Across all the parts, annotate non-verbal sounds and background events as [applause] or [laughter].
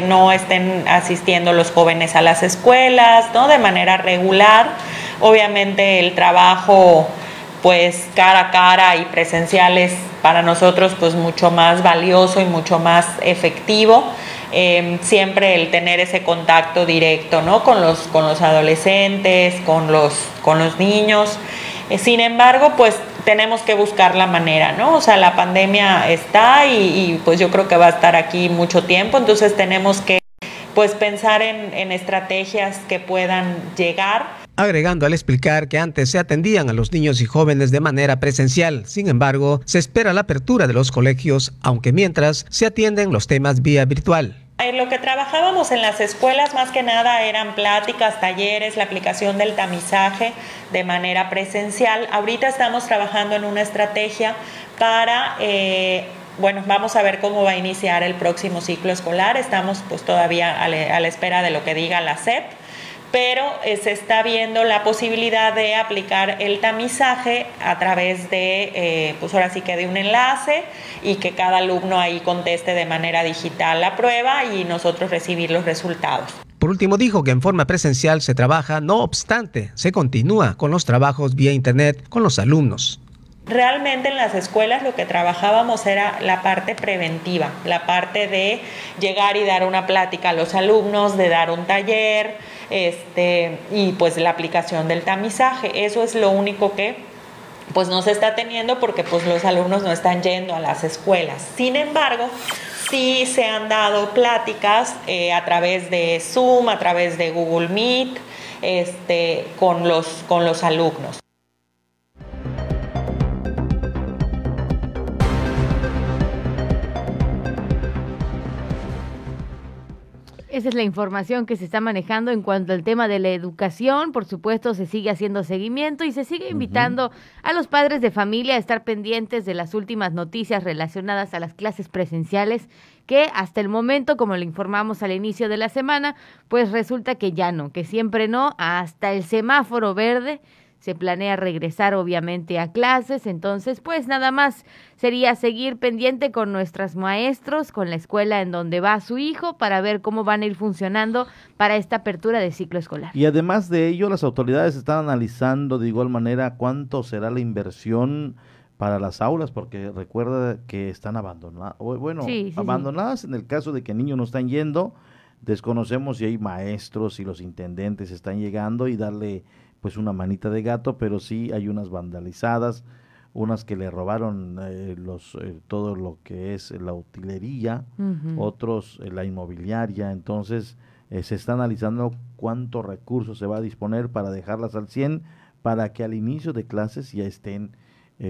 no estén asistiendo los jóvenes a las escuelas, ¿no? De manera regular. Obviamente el trabajo pues cara a cara y presencial es para nosotros pues mucho más valioso y mucho más efectivo. Em, siempre el tener ese contacto directo ¿no? con, los, con los adolescentes, con los, con los niños. Sin embargo, pues tenemos que buscar la manera, ¿no? O sea, la pandemia está y, pues yo creo que va a estar aquí mucho tiempo, entonces tenemos que pues pensar en, en estrategias que puedan llegar agregando al explicar que antes se atendían a los niños y jóvenes de manera presencial. Sin embargo, se espera la apertura de los colegios, aunque mientras se atienden los temas vía virtual. En lo que trabajábamos en las escuelas más que nada eran pláticas, talleres, la aplicación del tamizaje de manera presencial. Ahorita estamos trabajando en una estrategia para, eh, bueno, vamos a ver cómo va a iniciar el próximo ciclo escolar. Estamos pues todavía a, la espera de lo que diga la SEP pero eh, se está viendo la posibilidad de aplicar el tamizaje a través de, eh, pues ahora sí que de un enlace y que cada alumno ahí conteste de manera digital la prueba y nosotros recibir los resultados. Por último, dijo que en forma presencial se trabaja, no obstante, se continúa con los trabajos vía Internet con los alumnos. Realmente en las escuelas lo que trabajábamos era la parte preventiva, la parte de llegar y dar una plática a los alumnos, de dar un taller, este, y pues la aplicación del tamizaje. Eso es lo único que pues no se está teniendo porque pues los alumnos no están yendo a las escuelas. Sin embargo, sí se han dado pláticas eh, a través de Zoom, a través de Google Meet, este, con, los, con los alumnos. Esa es la información que se está manejando en cuanto al tema de la educación. Por supuesto, se sigue haciendo seguimiento y se sigue invitando a los padres de familia a estar pendientes de las últimas noticias relacionadas a las clases presenciales que hasta el momento, como le informamos al inicio de la semana, pues resulta que ya no, que siempre no, hasta el semáforo verde se planea regresar obviamente a clases, entonces pues nada más sería seguir pendiente con nuestros maestros, con la escuela en donde va su hijo para ver cómo van a ir funcionando para esta apertura de ciclo escolar. Y además de ello, las autoridades están analizando de igual manera cuánto será la inversión para las aulas, porque recuerda que están abandonadas, bueno, abandonadas en el caso de que niños no están yendo, desconocemos si hay maestros, y los intendentes están llegando y darle pues una manita de gato, pero sí hay unas vandalizadas, unas que le robaron eh, los eh, todo lo que es la utilería, otros eh, la inmobiliaria, entonces se está analizando cuántos recursos se va a disponer para dejarlas al 100 para que al inicio de clases ya estén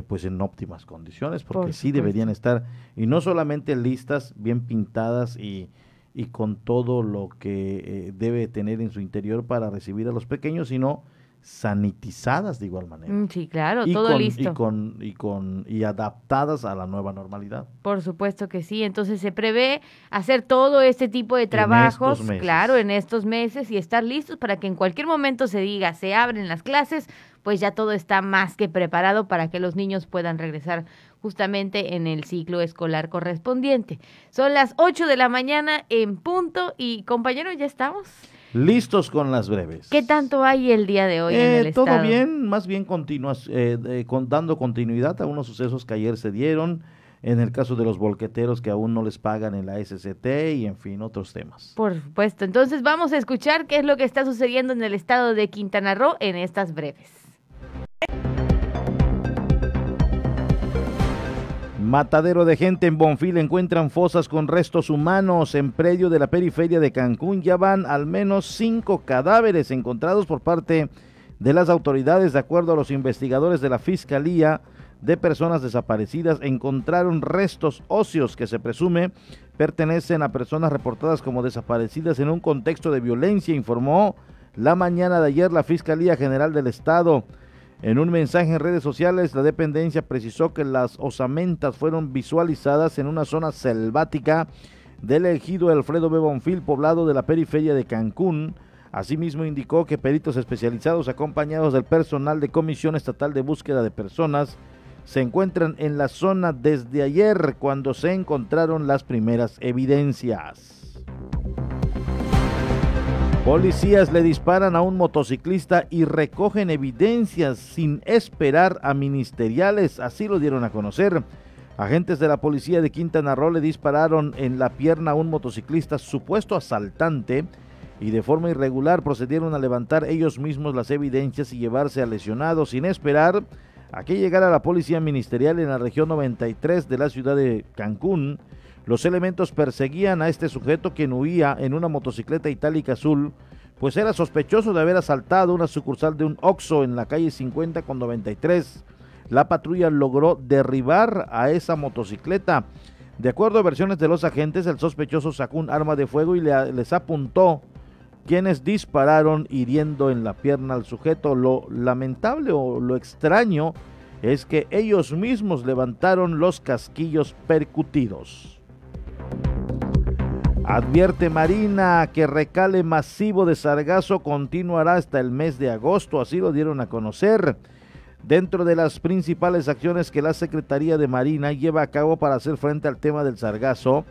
pues en óptimas condiciones, porque sí deberían estar, y no solamente listas, bien pintadas y, y con todo lo que debe tener en su interior para recibir a los pequeños, sino sanitizadas de igual manera. Mm, sí, claro, todo listo. Y con, y con y adaptadas a la nueva normalidad. Por supuesto que sí. Entonces se prevé hacer todo este tipo de trabajos, claro, en estos meses y estar listos para que en cualquier momento se diga se abren las clases, pues ya todo está más que preparado para que los niños puedan regresar justamente en el ciclo escolar correspondiente. Son las 8 de la mañana en punto y compañeros, ya estamos. Listos con las breves. ¿Qué tanto hay el día de hoy en el eh, Todo bien, más bien continuas, eh, dando continuidad a unos sucesos que ayer se dieron, en el caso de los volqueteros que aún no les pagan en la SCT y en fin, otros temas. Por supuesto, entonces vamos a escuchar qué es lo que está sucediendo en el estado de Quintana Roo en estas breves. Matadero de gente en Bonfil encuentran fosas con restos humanos en predio de la periferia de Cancún. Ya van al menos cinco cadáveres encontrados por parte de las autoridades. De acuerdo a los investigadores de la Fiscalía de Personas Desaparecidas, encontraron restos óseos que se presume pertenecen a personas reportadas como desaparecidas en un contexto de violencia, informó la mañana de ayer la Fiscalía General del Estado. En un mensaje en redes sociales, la dependencia precisó que las osamentas fueron visualizadas en una zona selvática del ejido Alfredo B. Poblado de la periferia de Cancún. Asimismo, indicó que peritos especializados acompañados del personal de Comisión Estatal de Búsqueda de Personas se encuentran en la zona desde ayer cuando se encontraron las primeras evidencias. Policías le disparan a un motociclista y recogen evidencias sin esperar a ministeriales, así lo dieron a conocer. Agentes de la policía de Quintana Roo le dispararon en la pierna a un motociclista supuesto asaltante y de forma irregular procedieron a levantar ellos mismos las evidencias y llevarse al lesionado sin esperar a que llegara la policía ministerial en la región 93 de la ciudad de Cancún. Los elementos perseguían a este sujeto quien huía en una motocicleta itálica azul, pues era sospechoso de haber asaltado una sucursal de un Oxxo en la calle 50 con 93. La patrulla logró derribar a esa motocicleta. De acuerdo a versiones de los agentes, el sospechoso sacó un arma de fuego y les apuntó, quienes dispararon hiriendo en la pierna al sujeto. Lo lamentable o lo extraño es que ellos mismos levantaron los casquillos percutidos. Advierte Marina que recale masivo de sargazo continuará hasta el mes de agosto, así lo dieron a conocer. Dentro de las principales acciones que la Secretaría de Marina lleva a cabo para hacer frente al tema del sargazo,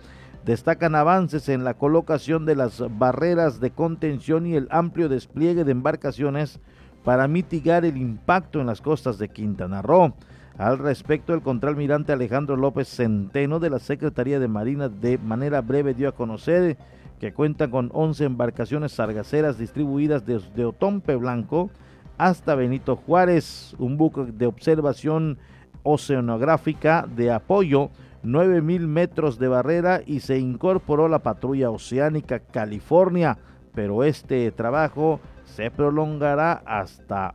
destacan avances en la colocación de las barreras de contención y el amplio despliegue de embarcaciones para mitigar el impacto en las costas de Quintana Roo. Al respecto, el contraalmirante Alejandro López Centeno de la Secretaría de Marina de manera breve dio a conocer que cuenta con 11 embarcaciones sargaceras distribuidas desde Otompe Blanco hasta Benito Juárez, un buque de observación oceanográfica de apoyo, 9000 metros de barrera y se incorporó la patrulla oceánica California, pero este trabajo se prolongará hasta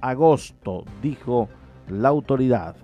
agosto, dijo la autoridad.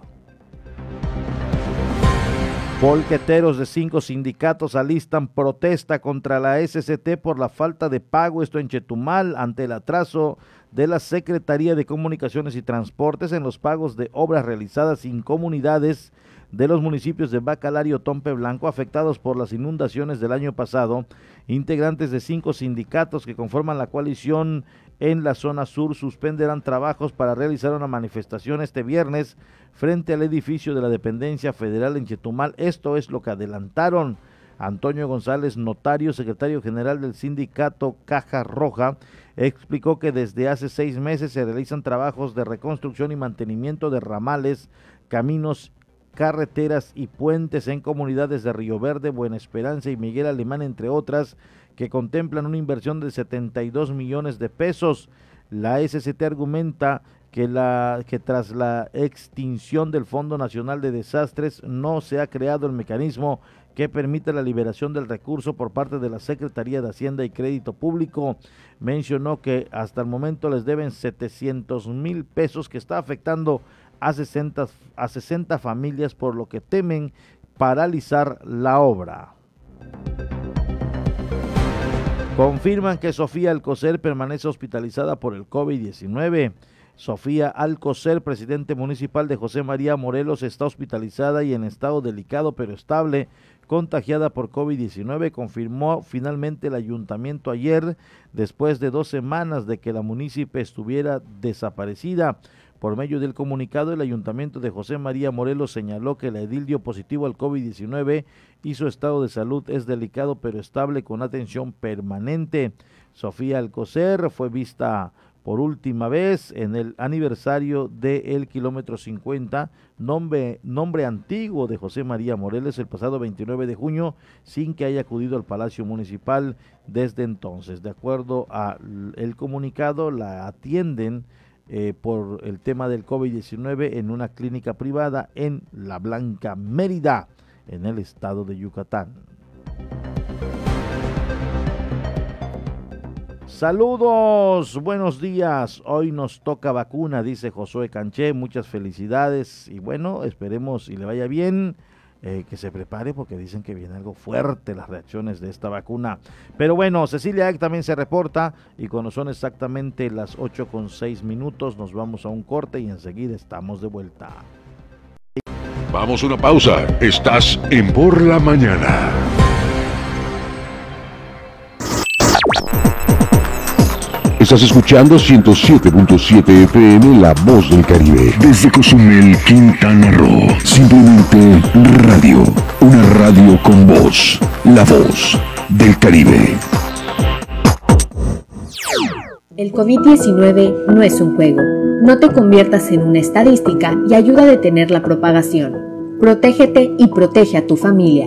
Polqueteros de cinco sindicatos alistan protesta contra la SCT por la falta de pago, esto en Chetumal, ante el atraso de la Secretaría de Comunicaciones y Transportes en los pagos de obras realizadas en comunidades de los municipios de Bacalar y Otompe Blanco afectados por las inundaciones del año pasado. Integrantes de cinco sindicatos que conforman la coalición en la zona sur suspenderán trabajos para realizar una manifestación este viernes frente al edificio de la dependencia federal en Chetumal. Esto es lo que adelantaron Antonio González, notario, secretario general del sindicato Caja Roja, explicó que desde hace seis meses se realizan trabajos de reconstrucción y mantenimiento de ramales, caminos, carreteras y puentes en comunidades de Río Verde, Buena Esperanza y Miguel Alemán, entre otras, que contemplan una inversión de 72 millones de pesos. La SCT argumenta que, la, que tras la extinción del Fondo Nacional de Desastres no se ha creado el mecanismo que permite la liberación del recurso por parte de la Secretaría de Hacienda y Crédito Público. Mencionó que hasta el momento les deben 700 mil pesos que está afectando a 60, a 60 familias por lo que temen paralizar la obra. Confirman que Sofía Alcocer permanece hospitalizada por el COVID-19. Sofía Alcocer, presidente municipal de José María Morelos, está hospitalizada y en estado delicado pero estable, contagiada por COVID-19, confirmó finalmente el ayuntamiento ayer, después de dos semanas de que la municipio estuviera desaparecida. Por medio del comunicado, el ayuntamiento de José María Morelos señaló que la edil dio positivo al COVID-19 y su estado de salud es delicado pero estable con atención permanente. Sofía Alcocer fue vista por última vez en el aniversario del kilómetro 50, nombre, nombre antiguo de José María Morelos, el pasado 29 de junio, sin que haya acudido al Palacio Municipal desde entonces. De acuerdo al comunicado, la atienden eh, por el tema del COVID-19 en una clínica privada en La Blanca, Mérida, en el estado de Yucatán. Saludos, buenos días. Hoy nos toca vacuna, dice Josué Canché. Muchas felicidades y bueno, esperemos y le vaya bien. Eh, que se prepare porque dicen que viene algo fuerte las reacciones de esta vacuna. Pero bueno, Cecilia Eck también se reporta y cuando son exactamente las 8 con 6 minutos nos vamos a un corte y enseguida estamos de vuelta. Vamos a una pausa. Estás en Por la Mañana. Estás escuchando 107.7 FM La Voz del Caribe. Desde Cozumel, Quintana Roo. Simplemente radio. Una radio con voz. La Voz del Caribe. El COVID-19 no es un juego. No te conviertas en una estadística y ayuda a detener la propagación. Protégete y protege a tu familia.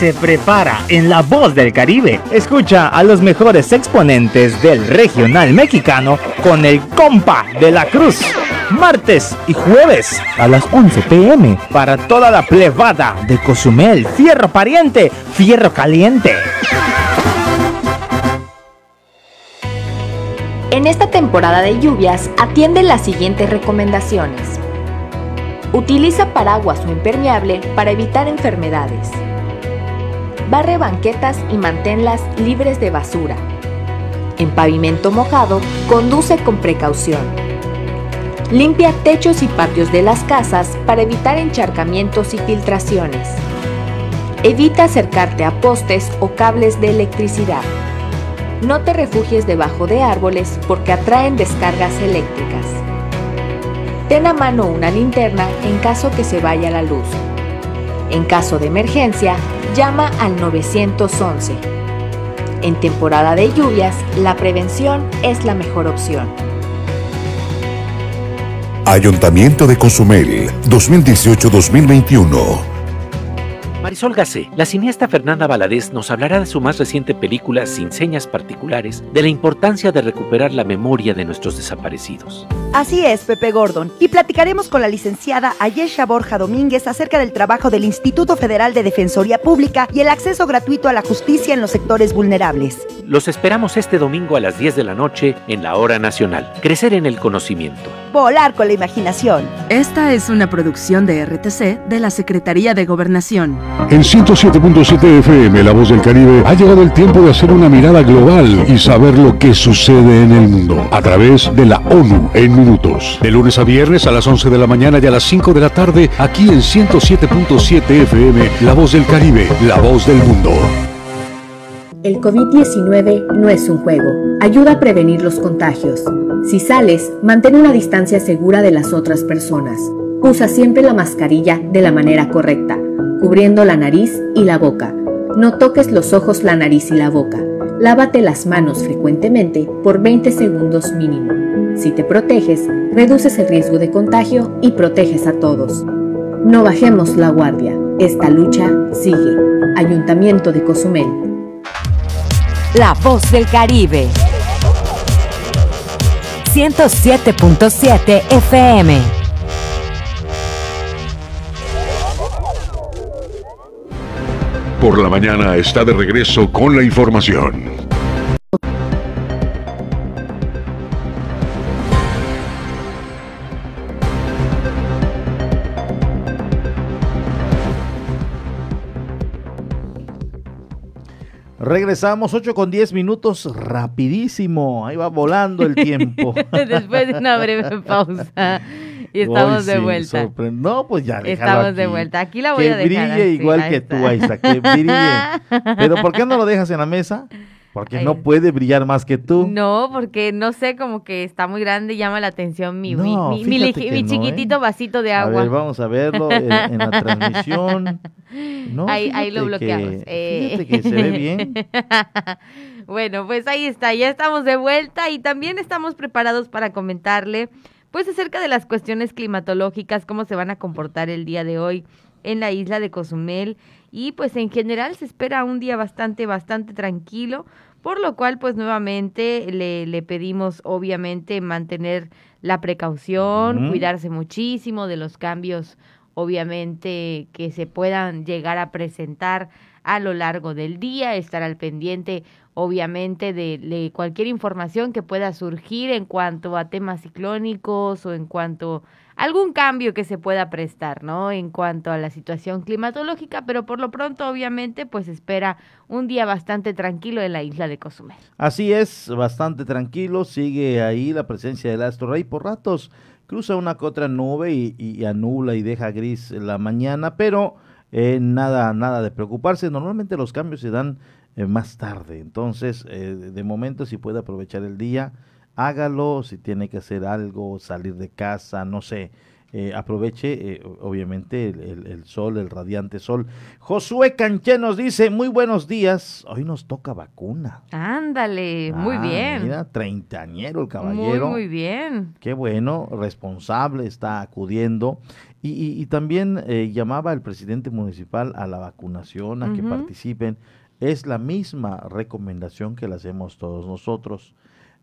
se prepara en La Voz del Caribe. Escucha a los mejores exponentes del regional mexicano con el compa de la cruz. Martes y jueves a las 11 pm para toda la plebada de Cozumel. Fierro pariente, fierro caliente. En esta temporada de lluvias, atiende las siguientes recomendaciones. Utiliza paraguas o impermeable para evitar enfermedades. Barre banquetas y manténlas libres de basura. En pavimento mojado, conduce con precaución. Limpia techos y patios de las casas para evitar encharcamientos y filtraciones. Evita acercarte a postes o cables de electricidad. No te refugies debajo de árboles porque atraen descargas eléctricas. Ten a mano una linterna en caso que se vaya la luz. En caso de emergencia, llama al 911. En temporada de lluvias, la prevención es la mejor opción. Ayuntamiento de Cozumel, 2018-2021. Marisol Gacé, la cineasta Fernanda Valadez nos hablará de su más reciente película Sin señas particulares, de la importancia de recuperar la memoria de nuestros desaparecidos. Así es, Pepe Gordon, y platicaremos con la licenciada Ayesha Borja Domínguez acerca del trabajo del Instituto Federal de Defensoría Pública y el acceso gratuito a la justicia en los sectores vulnerables. Los esperamos este domingo a las 10 de la noche en la Hora Nacional. Crecer en el conocimiento. Volar con la imaginación. Esta es una producción de RTC de la Secretaría de Gobernación. En 107.7 FM, La Voz del Caribe, ha llegado el tiempo de hacer una mirada global y saber lo que sucede en el mundo a través de la ONU en minutos. De lunes a viernes a las 11 de la mañana y a las 5 de la tarde, aquí en 107.7 FM, La Voz del Caribe, la voz del mundo. El COVID-19 no es un juego. Ayuda a prevenir los contagios. Si sales, mantén una distancia segura de las otras personas. Usa siempre la mascarilla de la manera correcta, cubriendo la nariz y la boca. No toques los ojos, la nariz y la boca. Lávate las manos frecuentemente por 20 segundos mínimo. Si te proteges, reduces el riesgo de contagio y proteges a todos. No bajemos la guardia. Esta lucha sigue. Ayuntamiento de Cozumel. La voz del Caribe. 107.7 FM. Por la mañana está de regreso con la información. Regresamos 8 con 10 minutos, rapidísimo. Ahí va volando el tiempo. [laughs] Después de una breve pausa. [laughs] [laughs] Y estamos de vuelta. No, pues ya Estamos de vuelta. Aquí la voy a dejar. Que brille igual que tú, Aiza, que brille. Pero ¿por qué no lo dejas en la mesa? Porque no puede brillar más que tú. No, porque no sé, como que está muy grande y llama la atención mi, mi, mi, ¿eh? chiquitito vasito de agua. A ver, vamos a verlo en, la transmisión. [laughs] ahí, ahí, lo bloqueamos. fíjate que se ve bien. [laughs] bueno, pues ahí está, ya estamos de vuelta y también estamos preparados para comentarle pues acerca de las cuestiones climatológicas, cómo se van a comportar el día de hoy en la isla de Cozumel. Y pues en general se espera un día bastante, bastante tranquilo, por lo cual pues nuevamente le, le pedimos obviamente mantener la precaución, cuidarse muchísimo de los cambios obviamente que se puedan llegar a presentar a lo largo del día, estar al pendiente obviamente de, cualquier información que pueda surgir en cuanto a temas ciclónicos o en cuanto algún cambio que se pueda prestar, ¿no? En cuanto a la situación climatológica, pero por lo pronto, obviamente, pues espera un día bastante tranquilo en la isla de Cozumel. Así es, bastante tranquilo, sigue ahí la presencia del astro rey por ratos cruza una que otra nube y, anula y deja gris la mañana, pero eh, nada, nada de preocuparse. Normalmente los cambios se dan eh, más tarde, entonces eh, de momento si puede aprovechar el día, hágalo, si tiene que hacer algo, salir de casa, no sé, eh, aproveche eh, obviamente el, sol, el radiante sol. Josué Canché nos dice, muy buenos días, hoy nos toca vacuna. Ándale, muy ah, bien. Mira, treintañero el caballero. Muy, muy bien. Qué bueno, responsable, está acudiendo. Y, también eh, llamaba el presidente municipal a la vacunación, a que participen. Es la misma recomendación que le hacemos todos nosotros.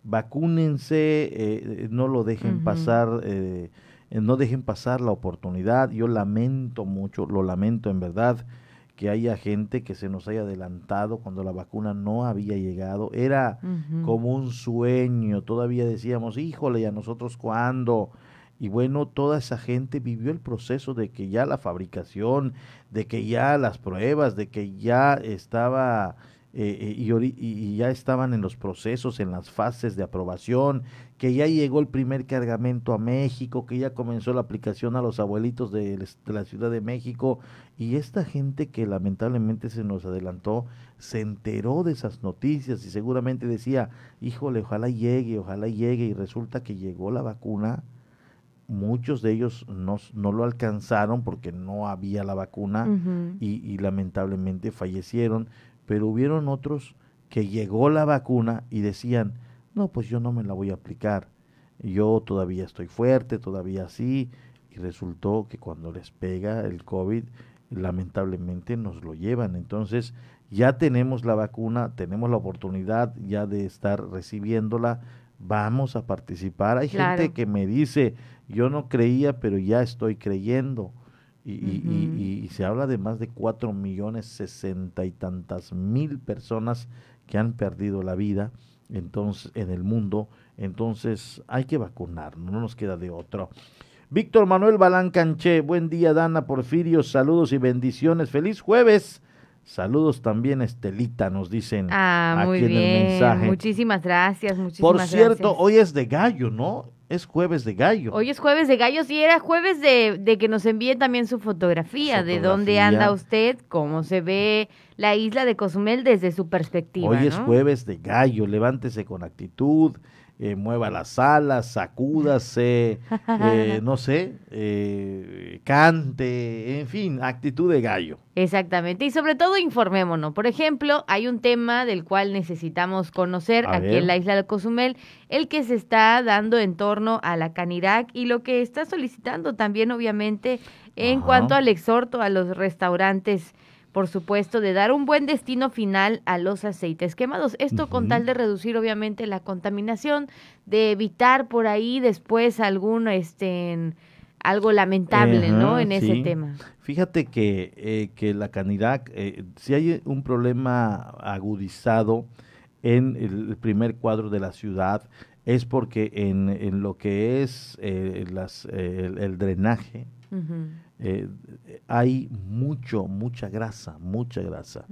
Vacúnense, no lo dejen pasar eh, no dejen pasar la oportunidad. Yo lamento mucho, lo lamento en verdad, que haya gente que se nos haya adelantado cuando la vacuna no había llegado. Era como un sueño, todavía decíamos, híjole, ¿y a nosotros cuándo? Y bueno, toda esa gente vivió el proceso de que ya la fabricación, de que ya las pruebas, de que ya estaba eh, y, ya estaban en los procesos, en las fases de aprobación, que ya llegó el primer cargamento a México, que ya comenzó la aplicación a los abuelitos de, la Ciudad de México, y esta gente que lamentablemente se nos adelantó, se enteró de esas noticias y seguramente decía, híjole, ojalá llegue, ojalá llegue, y resulta que llegó la vacuna, muchos de ellos no, no, lo alcanzaron porque no había la vacuna y, y, lamentablemente fallecieron pero hubieron otros que llegó la vacuna y decían, no, pues yo no me la voy a aplicar, yo todavía estoy fuerte, todavía sí, y resultó que cuando les pega el COVID, lamentablemente nos lo llevan. Entonces, ya tenemos la vacuna, tenemos la oportunidad ya de estar recibiéndola, vamos a participar. Hay gente que me dice, yo no creía, pero ya estoy creyendo. Y, se habla de más de cuatro millones sesenta y tantas mil personas que han perdido la vida entonces en el mundo. Entonces hay que vacunar, no nos queda de otro. Víctor Manuel Balán Canché, buen día Dana Porfirio, saludos y bendiciones, feliz jueves. Saludos también, Estelita, nos dicen ah, muy bien. en el mensaje. Muchísimas gracias, muchísimas Por cierto, hoy es de gallo, ¿no? Es jueves de gallo. Hoy es jueves de gallos y era jueves de, que nos envíen también su fotografía, de dónde anda usted, cómo se ve la isla de Cozumel desde su perspectiva. Hoy es jueves de gallo, levántese con actitud, eh, mueva las alas, sacúdase, [laughs] eh, no sé, eh, cante, en fin, actitud de gallo. Exactamente, y sobre todo informémonos. Por ejemplo, hay un tema del cual necesitamos conocer aquí en la isla de Cozumel, el que se está dando en torno a la Canirac y lo que está solicitando también, obviamente, en cuanto al exhorto a los restaurantes por supuesto, de dar un buen destino final a los aceites quemados. Esto con tal de reducir, obviamente, la contaminación, de evitar por ahí después algún, este, algo lamentable, ¿no? En ese tema. Fíjate que, eh, que la Canirac, eh, si hay un problema agudizado en el primer cuadro de la ciudad, es porque en, en lo que es eh, las, el, drenaje, eh, hay mucho, mucha grasa, mucha grasa.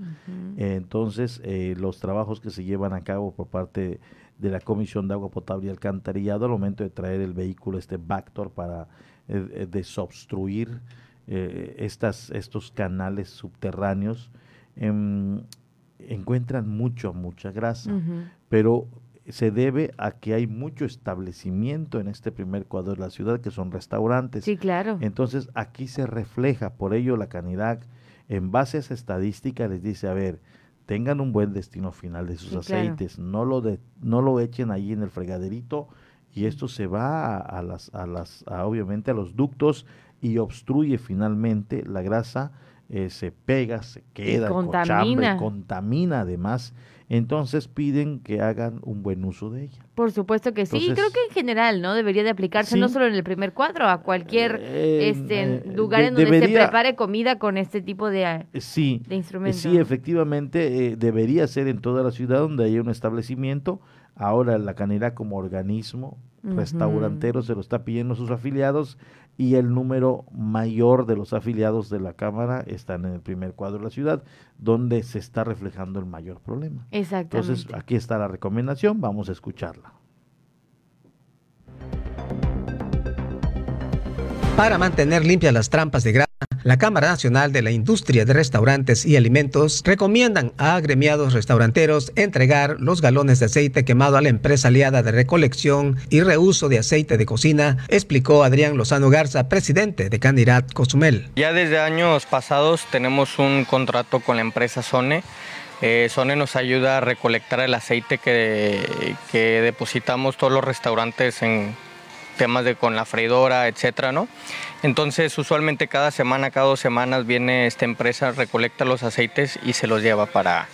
entonces, eh, los trabajos que se llevan a cabo por parte de la Comisión de Agua Potable y Alcantarillado al momento de traer el vehículo, este Bactor, para eh, desobstruir estas, estos canales subterráneos, em, encuentran mucho, mucha grasa. Pero se debe a que hay mucho establecimiento en este primer cuadro de la ciudad, que son restaurantes. Sí, claro. Entonces aquí se refleja, por ello la Canidad, en base a esa estadística, les dice, a ver, tengan un buen destino final de sus aceites, no, lo de, no lo echen ahí en el fregaderito y esto se va a, las, a las, obviamente a los ductos y obstruye finalmente la grasa, eh, se pega, se queda, contamina. contamina además entonces piden que hagan un buen uso de ella. Por supuesto que sí, creo que en general, ¿no? Debería de aplicarse no solo en el primer cuadro, a cualquier eh, este, eh, lugar en donde se prepare comida con este tipo de, eh, sí, de instrumentos. Sí, efectivamente, debería ser en toda la ciudad donde haya un establecimiento. Ahora la canera como organismo restaurantero se lo está pidiendo a sus afiliados y el número mayor de los afiliados de la Cámara están en el primer cuadro de la ciudad, donde se está reflejando el mayor problema. Exactamente. Entonces, aquí está la recomendación, vamos a escucharla. Para mantener limpias las trampas de grasa, la Cámara Nacional de la Industria de Restaurantes y Alimentos recomiendan a agremiados restauranteros entregar los galones de aceite quemado a la empresa aliada de recolección y reuso de aceite de cocina, explicó Adrián Lozano Garza, presidente de Candidat Cozumel. Ya desde años pasados tenemos un contrato con la empresa Sone. Eh, Sone nos ayuda a recolectar el aceite que depositamos todos los restaurantes en temas de con la freidora, etcétera, ¿no? Entonces, usualmente cada semana, cada dos semanas viene esta empresa, recolecta los aceites y se los lleva para,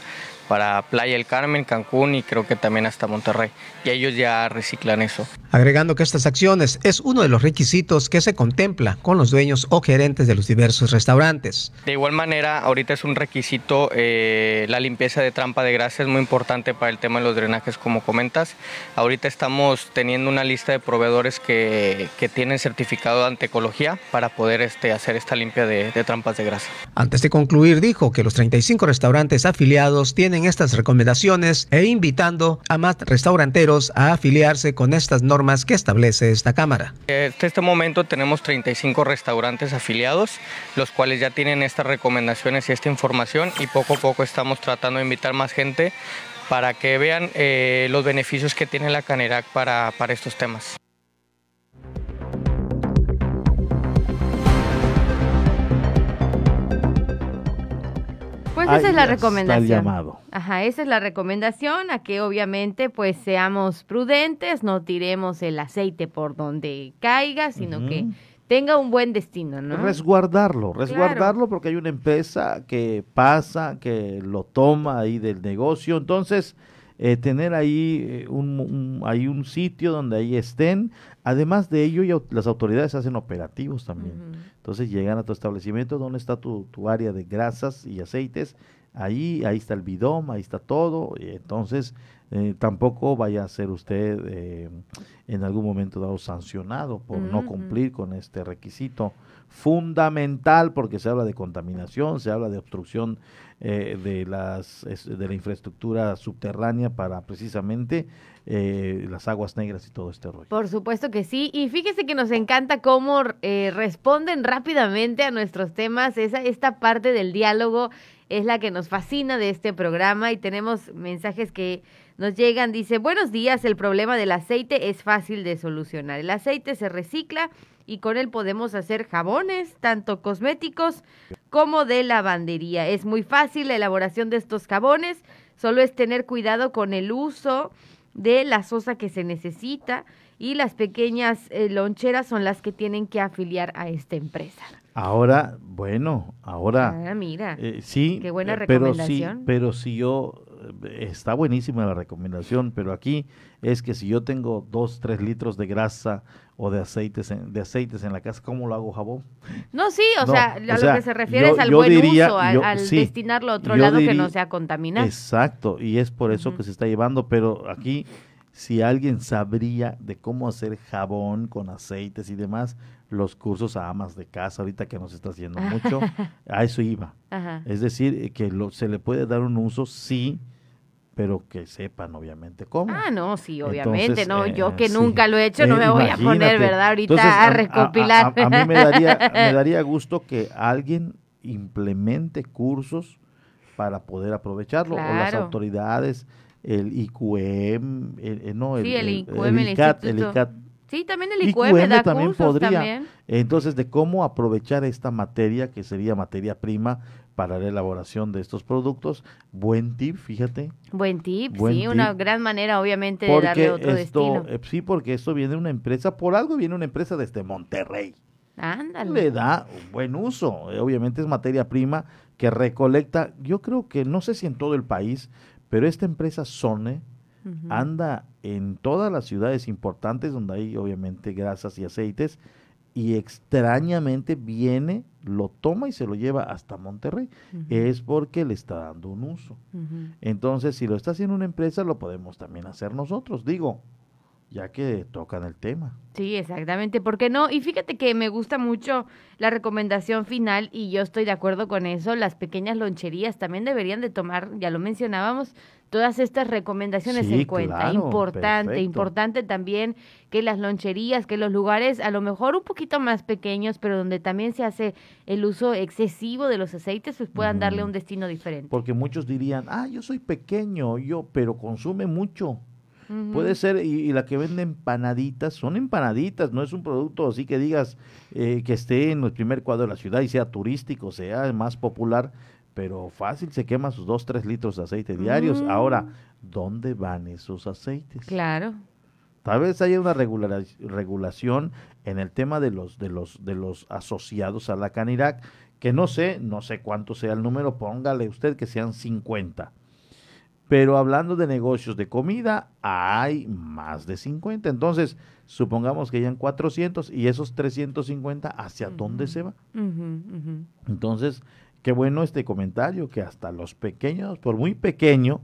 para Playa El Carmen, Cancún y creo que también hasta Monterrey. Y ellos ya reciclan eso. Agregando que estas acciones es uno de los requisitos que se contempla con los dueños o gerentes de los diversos restaurantes. De igual manera, ahorita es un requisito eh, la limpieza de trampa de grasa, es muy importante para el tema de los drenajes, como comentas. Ahorita estamos teniendo una lista de proveedores que, que tienen certificado ante ecología para poder este, hacer esta limpia de, de trampas de grasa. Antes de concluir, dijo que los 35 restaurantes afiliados tienen estas recomendaciones e invitando a más restauranteros a afiliarse con estas normas que establece esta Cámara. Hasta este momento tenemos 35 restaurantes afiliados, los cuales ya tienen estas recomendaciones y esta información y poco a poco estamos tratando de invitar más gente para que vean eh, los beneficios que tiene la Canerac para, para estos temas. Pues esa es la recomendación. Ajá, esa es la recomendación a que obviamente pues seamos prudentes, no tiremos el aceite por donde caiga, sino que tenga un buen destino, ¿no? Resguardarlo, resguardarlo porque hay una empresa que pasa, que lo toma ahí del negocio, entonces eh, tener ahí eh, un, hay un sitio donde ahí estén. Además de ello, las autoridades hacen operativos también. Entonces llegan a tu establecimiento, ¿dónde está tu, tu, área de grasas y aceites? Ahí, ahí está el bidón, ahí está todo. Y entonces eh, tampoco vaya a ser usted en algún momento dado sancionado por no cumplir con este requisito fundamental porque se habla de contaminación, se habla de obstrucción eh, de, las, de la infraestructura subterránea para precisamente eh, las aguas negras y todo este rollo. Por supuesto que sí, y fíjese que nos encanta cómo eh, responden rápidamente a nuestros temas, esa, esta parte del diálogo es la que nos fascina de este programa y tenemos mensajes que nos llegan, dice, buenos días, el problema del aceite es fácil de solucionar, el aceite se recicla y con él podemos hacer jabones, tanto cosméticos como de lavandería. Es muy fácil la elaboración de estos jabones, solo es tener cuidado con el uso de la sosa que se necesita y las pequeñas eh, loncheras son las que tienen que afiliar a esta empresa. Ahora, bueno, ahora. Ah, mira. Eh, sí. Qué buena recomendación. Pero sí, pero si yo. Está buenísima la recomendación, pero aquí es que si yo tengo dos, tres litros de grasa o de aceites en, de aceites en la casa, ¿cómo lo hago jabón? No, sí, o, sea, a lo que se refiere es al buen uso, al, destinarlo a otro lado que no sea contaminado. Exacto, y es por eso que se está llevando, pero aquí si alguien sabría de cómo hacer jabón con aceites y demás, los cursos a amas de casa, ahorita que nos está haciendo mucho, [laughs] a eso iba. Es decir, que lo, se le puede dar un uso, sí, pero que sepan obviamente cómo. Ah, no, sí, obviamente, no, yo eh, que nunca lo he hecho, no me voy a poner, ¿verdad? Ahorita a, recopilar. A, mí me daría, me [laughs] daría gusto que alguien implemente cursos para poder aprovecharlo, o las autoridades, el IQM, el, no, el, sí, el, IQM, el, ICAT, el ICAT Sí, también el IQM, da también podría. Entonces, de cómo aprovechar esta materia, que sería materia prima, para la elaboración de estos productos. Buen tip, fíjate. Buen tip, sí, una gran manera obviamente de darle otro destino. Eh, sí, porque esto viene de una empresa, por algo viene una empresa desde Monterrey. Ándale. Le da un buen uso. Eh, obviamente es materia prima que recolecta, yo creo que no sé si en todo el país, pero esta empresa Sone anda en todas las ciudades importantes donde hay obviamente grasas y aceites y extrañamente viene, lo toma y se lo lleva hasta Monterrey. Es porque le está dando un uso. Entonces, si lo está haciendo una empresa, lo podemos también hacer nosotros, digo, ya que tocan el tema. Sí, exactamente, ¿por qué no? Y fíjate que me gusta mucho la recomendación final y yo estoy de acuerdo con eso, las pequeñas loncherías también deberían de tomar, ya lo mencionábamos, todas estas recomendaciones en cuenta. importante, importante también que las loncherías, que los lugares a lo mejor un poquito más pequeños, pero donde también se hace el uso excesivo de los aceites, pues puedan darle un destino diferente. Porque muchos dirían, ah, yo soy pequeño, yo, pero consume mucho. Puede ser, y, la que vende empanaditas, son empanaditas, no es un producto así que digas eh, que esté en el primer cuadro de la ciudad y sea turístico, sea más popular, pero fácil se quema sus dos, tres litros de aceite diarios. Mm. Ahora, ¿dónde van esos aceites? Claro. Tal vez haya una regulación en el tema de los, de los, de los asociados a la Canirac, que no sé, no sé cuánto sea el número, póngale usted que sean 50. Pero hablando de negocios de comida, hay más de 50. Entonces, supongamos que hayan 400 y esos 350, ¿hacia dónde se va? Entonces, qué bueno este comentario, que hasta los pequeños, por muy pequeño,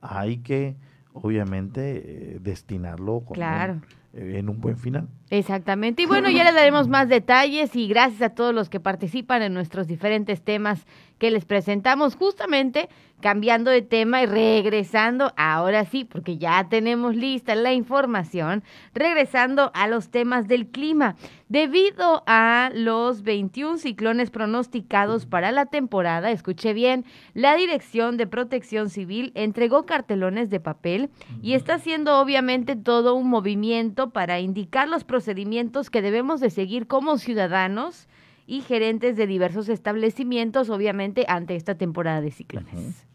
hay que obviamente eh, destinarlo claro. Eh, en un buen final. Exactamente. Y bueno, ya le daremos más detalles y gracias a todos los que participan en nuestros diferentes temas que les presentamos justamente cambiando de tema y regresando, ahora sí, porque ya tenemos lista la información, regresando a los temas del clima. Debido a los 21 ciclones pronosticados para la temporada, escuche bien, la Dirección de Protección Civil entregó cartelones de papel y está haciendo obviamente todo un movimiento para indicar los procedimientos que debemos de seguir como ciudadanos y gerentes de diversos establecimientos, obviamente, ante esta temporada de ciclones.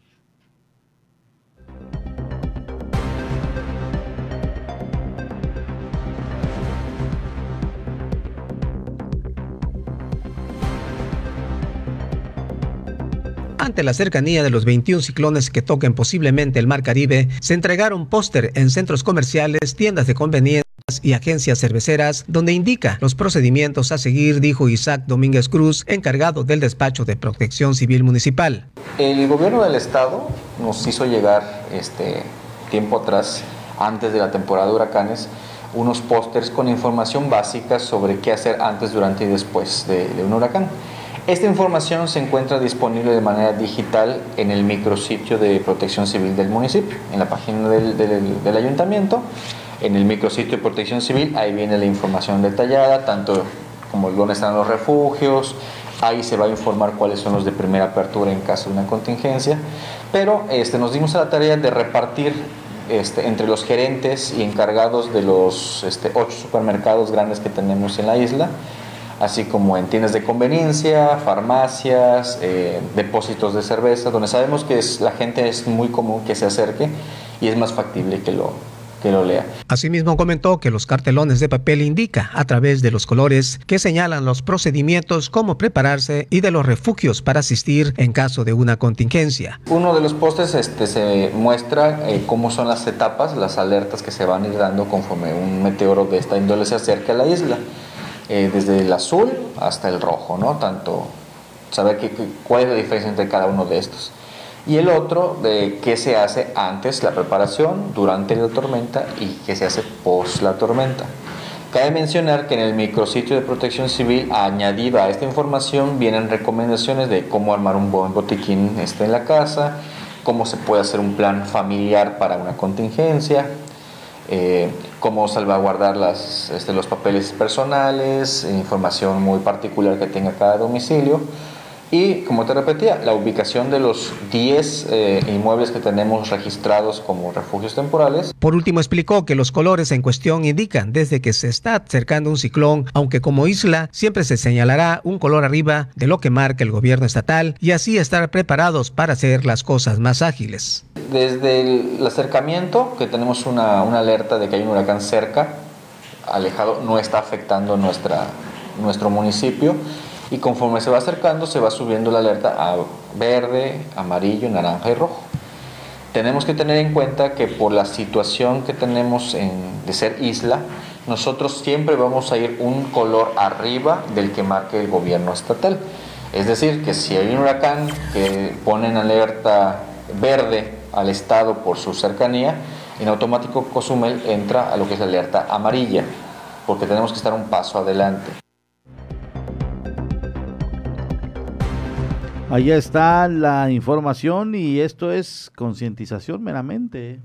Ante la cercanía de los 21 ciclones que toquen posiblemente el Mar Caribe, se entregaron póster en centros comerciales, tiendas de conveniencia y agencias cerveceras, donde indica los procedimientos a seguir, dijo Isaac Domínguez Cruz, encargado del despacho de protección civil municipal. El gobierno del estado nos hizo llegar este tiempo atrás, antes de la temporada de huracanes, unos pósters con información básica sobre qué hacer antes, durante y después de, un huracán. Esta información se encuentra disponible de manera digital en el micrositio de protección civil del municipio, en la página del, del ayuntamiento en el micrositio de protección civil, ahí viene la información detallada, tanto como dónde están los refugios, ahí se va a informar cuáles son los de primera apertura en caso de una contingencia, pero este, nos dimos a la tarea de repartir este, entre los gerentes y encargados de los este, ocho supermercados grandes que tenemos en la isla, así como en tiendas de conveniencia, farmacias, eh, depósitos de cerveza, donde sabemos que la gente es muy común que se acerque y es más factible que lo, que lo lea. Asimismo comentó que los cartelones de papel indica a través de los colores que señalan los procedimientos, cómo prepararse y de los refugios para asistir en caso de una contingencia. Uno de los postes este, se muestra eh, cómo son las etapas, las alertas que se van a ir dando conforme un meteoro de esta índole se acerca a la isla, eh, desde el azul hasta el rojo, ¿no? Tanto saber que, cuál es la diferencia entre cada uno de estos y el otro de qué se hace antes la preparación, durante la tormenta y qué se hace post la tormenta. Cabe mencionar que en el micrositio de protección civil, añadido a esta información, vienen recomendaciones de cómo armar un buen botiquín este en la casa, cómo se puede hacer un plan familiar para una contingencia, eh, cómo salvaguardar las, este, los papeles personales, información muy particular que tenga cada domicilio y, como te repetía, la ubicación de los 10 eh, inmuebles que tenemos registrados como refugios temporales. Por último, explicó que los colores en cuestión indican desde que se está acercando un ciclón, aunque como isla siempre se señalará un color arriba de lo que marca el gobierno estatal y así estar preparados para hacer las cosas más ágiles. Desde el acercamiento, que tenemos una, una alerta de que hay un huracán cerca, alejado, no está afectando nuestra, nuestro municipio y conforme se va acercando se va subiendo la alerta a verde, amarillo, naranja y rojo. Tenemos que tener en cuenta que por la situación que tenemos de ser isla, nosotros siempre vamos a ir un color arriba del que marque el gobierno estatal. Es decir, que si hay un huracán que pone en alerta verde al estado por su cercanía, en automático Cozumel entra a lo que es la alerta amarilla, porque tenemos que estar un paso adelante. Allá está la información y esto es concientización meramente.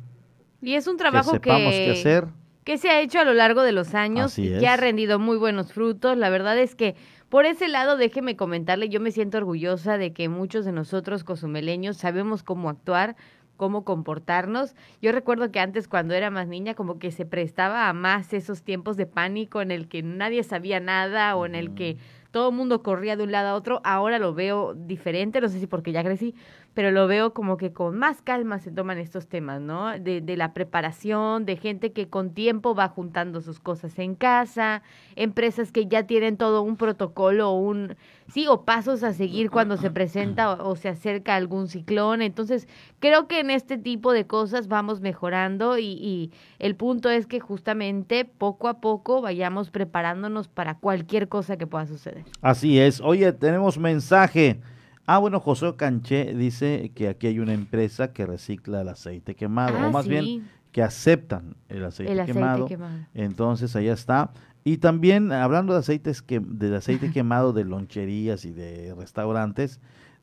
Y es un trabajo que, hacer. que se ha hecho a lo largo de los años y que ha rendido muy buenos frutos. La verdad es que por ese lado, déjeme comentarle, yo me siento orgullosa de que muchos de nosotros cozumeleños sabemos cómo actuar, cómo comportarnos. Yo recuerdo que antes cuando era más niña como que se prestaba a más esos tiempos de pánico en el que nadie sabía nada o en el que todo el mundo corría de un lado a otro. Ahora lo veo diferente, no sé si porque ya crecí, pero lo veo como que con más calma se toman estos temas, ¿no? De, de, la preparación, de gente que con tiempo va juntando sus cosas en casa, empresas que ya tienen todo un protocolo, un sí, o pasos a seguir cuando se presenta o, se acerca algún ciclón. Entonces, creo que en este tipo de cosas vamos mejorando y, y el punto es que justamente poco a poco vayamos preparándonos para cualquier cosa que pueda suceder. Así es. Oye, tenemos mensaje. Ah, bueno, José Canché dice que aquí hay una empresa que recicla el aceite quemado, o ah, más bien que aceptan el aceite, quemado. Entonces, allá está. Y también, hablando de aceites que, del aceite quemado de loncherías y de restaurantes,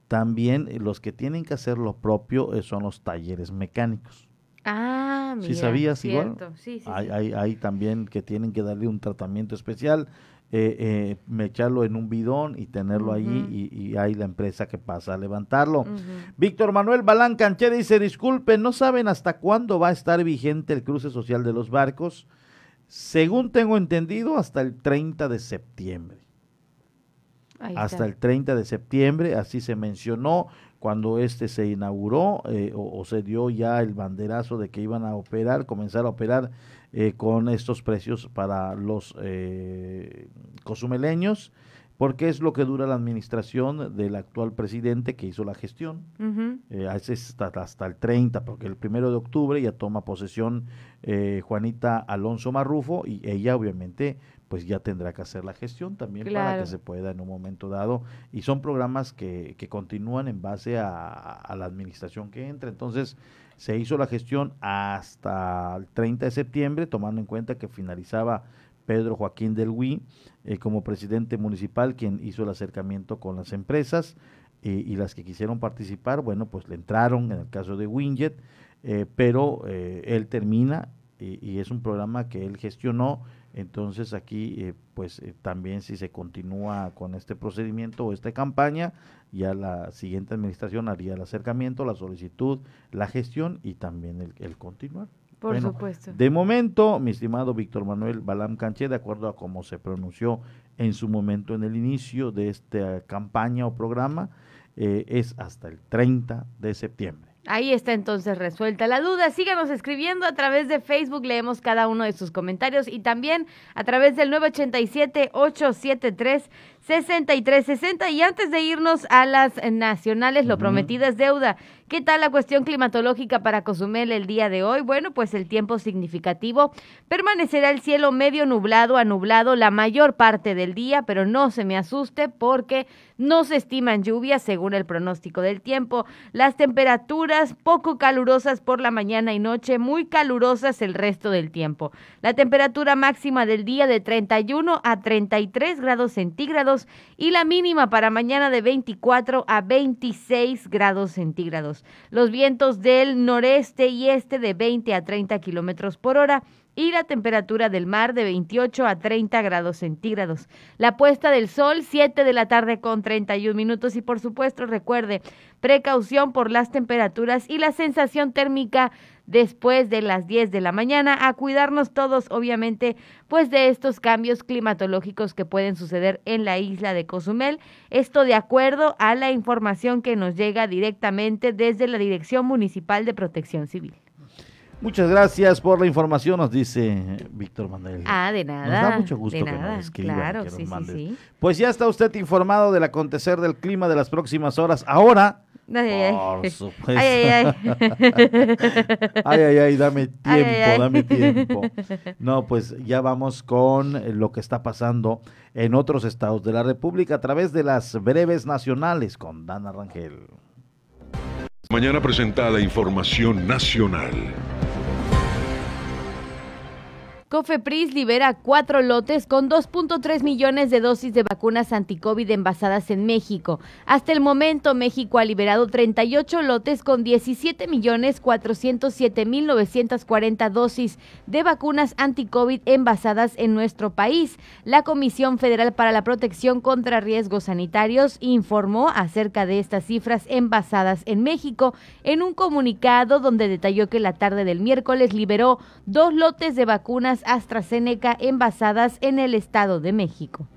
también los que tienen que hacer lo propio eh, son los talleres mecánicos. Ah, mira, ¿Sí sabías igual? Sí, sí, hay, hay, hay, también que tienen que darle un tratamiento especial eh, eh, echarlo en un bidón y tenerlo allí y, hay la empresa que pasa a levantarlo. Víctor Manuel Balán Canché dice, disculpen, ¿no saben hasta cuándo va a estar vigente el cruce social de los barcos? Según tengo entendido, hasta el 30 de septiembre. hasta el 30 de septiembre, así se mencionó cuando este se inauguró eh, o, o, se dio ya el banderazo de que iban a operar, comenzar a operar eh, con estos precios para los eh, cozumeleños, porque es lo que dura la administración del actual presidente que hizo la gestión. Eh, hasta, hasta, el 30, porque el primero de octubre ya toma posesión eh, Juanita Alonso Marrufo y ella obviamente pues ya tendrá que hacer la gestión también para que se pueda en un momento dado. Y son programas que, que continúan en base a, a la administración que entra. Entonces, se hizo la gestión hasta el 30 de septiembre, tomando en cuenta que finalizaba Pedro Joaquín del Huy eh, como presidente municipal, quien hizo el acercamiento con las empresas eh, y las que quisieron participar, bueno, pues le entraron en el caso de Winjet, eh, pero él termina y, es un programa que él gestionó entonces aquí, pues también si se continúa con este procedimiento o esta campaña, ya la siguiente administración haría el acercamiento, la solicitud, la gestión y también el, continuar. Por supuesto. De momento, mi estimado Víctor Manuel Balam Canché, de acuerdo a cómo se pronunció en su momento en el inicio de esta campaña o programa, eh, es hasta el 30 de septiembre. Ahí está entonces resuelta la duda. Síganos escribiendo a través de Facebook, leemos cada uno de sus comentarios y también a través del 987-873-6360. Y antes de irnos a las nacionales, lo prometido es deuda. ¿Qué tal la cuestión climatológica para Cozumel el día de hoy? Bueno, pues el tiempo significativo. Permanecerá el cielo medio nublado a nublado la mayor parte del día, pero no se me asuste porque no se estiman lluvias según el pronóstico del tiempo. Las temperaturas poco calurosas por la mañana y noche, muy calurosas el resto del tiempo. La temperatura máxima del día de 31 a 33 grados centígrados y la mínima para mañana de 24 a 26 grados centígrados. Los vientos del noreste y este de 20 a 30 kilómetros por hora y la temperatura del mar de 28 a 30 grados centígrados. La puesta del sol, 7 de la tarde con 31 minutos y por supuesto recuerde, precaución por las temperaturas y la sensación térmica después de las 10 de la mañana, a cuidarnos todos, obviamente, pues de estos cambios climatológicos que pueden suceder en la isla de Cozumel. Esto de acuerdo a la información que nos llega directamente desde la Dirección Municipal de Protección Civil. Muchas gracias por la información, nos dice Víctor Manuel. Ah, de nada. Nos da mucho gusto que nos escriba, claro, sí, Sí, sí. Pues ya está usted informado del acontecer del clima de las próximas horas. Ahora, Ay, Por supuesto. Ay, ay, [laughs] ay. ay, ay, dame tiempo, dame tiempo. No, pues ya vamos con lo que está pasando en otros estados de la República a través de las breves nacionales con Dana Rangel. Mañana presenta la información nacional. Cofepris libera cuatro lotes con 2.3 millones de dosis de vacunas anticovid envasadas en México. Hasta el momento, México ha liberado 38 lotes con 17 millones 407 mil 940 dosis de vacunas anticovid envasadas en nuestro país. La Comisión Federal para la Protección contra Riesgos Sanitarios informó acerca de estas cifras envasadas en México en un comunicado donde detalló que la tarde del miércoles liberó dos lotes de vacunas AstraZeneca envasadas en el Estado de México.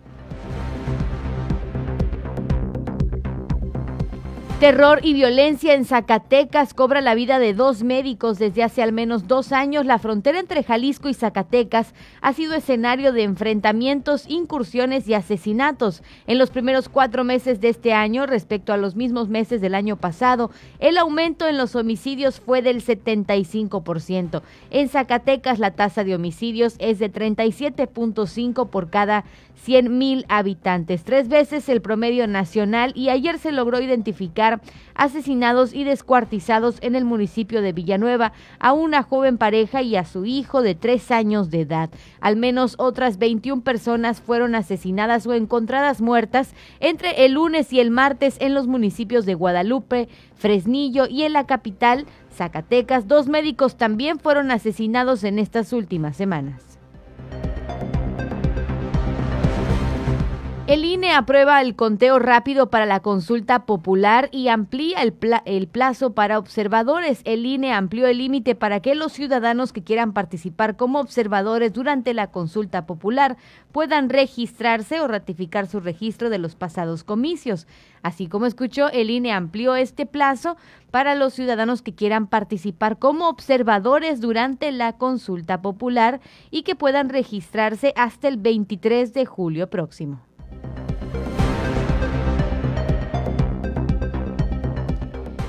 Terror y violencia en Zacatecas cobra la vida de dos médicos desde hace al menos dos años. La frontera entre Jalisco y Zacatecas ha sido escenario de enfrentamientos, incursiones y asesinatos. En los primeros cuatro meses de este año, respecto a los mismos meses del año pasado, el aumento en los homicidios fue del 75%. En Zacatecas la tasa de homicidios es de 37.5 por cada 100 mil habitantes, tres veces el promedio nacional y ayer se logró identificar asesinados y descuartizados en el municipio de Villanueva a una joven pareja y a su hijo de tres años de edad. Al menos otras 21 personas fueron asesinadas o encontradas muertas entre el lunes y el martes en los municipios de Guadalupe, Fresnillo y en la capital, Zacatecas. Dos médicos también fueron asesinados en estas últimas semanas. El INE aprueba el conteo rápido para la consulta popular y amplía el, plazo para observadores. El INE amplió el límite para que los ciudadanos que quieran participar como observadores durante la consulta popular puedan registrarse o ratificar su registro de los pasados comicios. Así como escuchó, el INE amplió este plazo para los ciudadanos que quieran participar como observadores durante la consulta popular y que puedan registrarse hasta el 23 de julio próximo.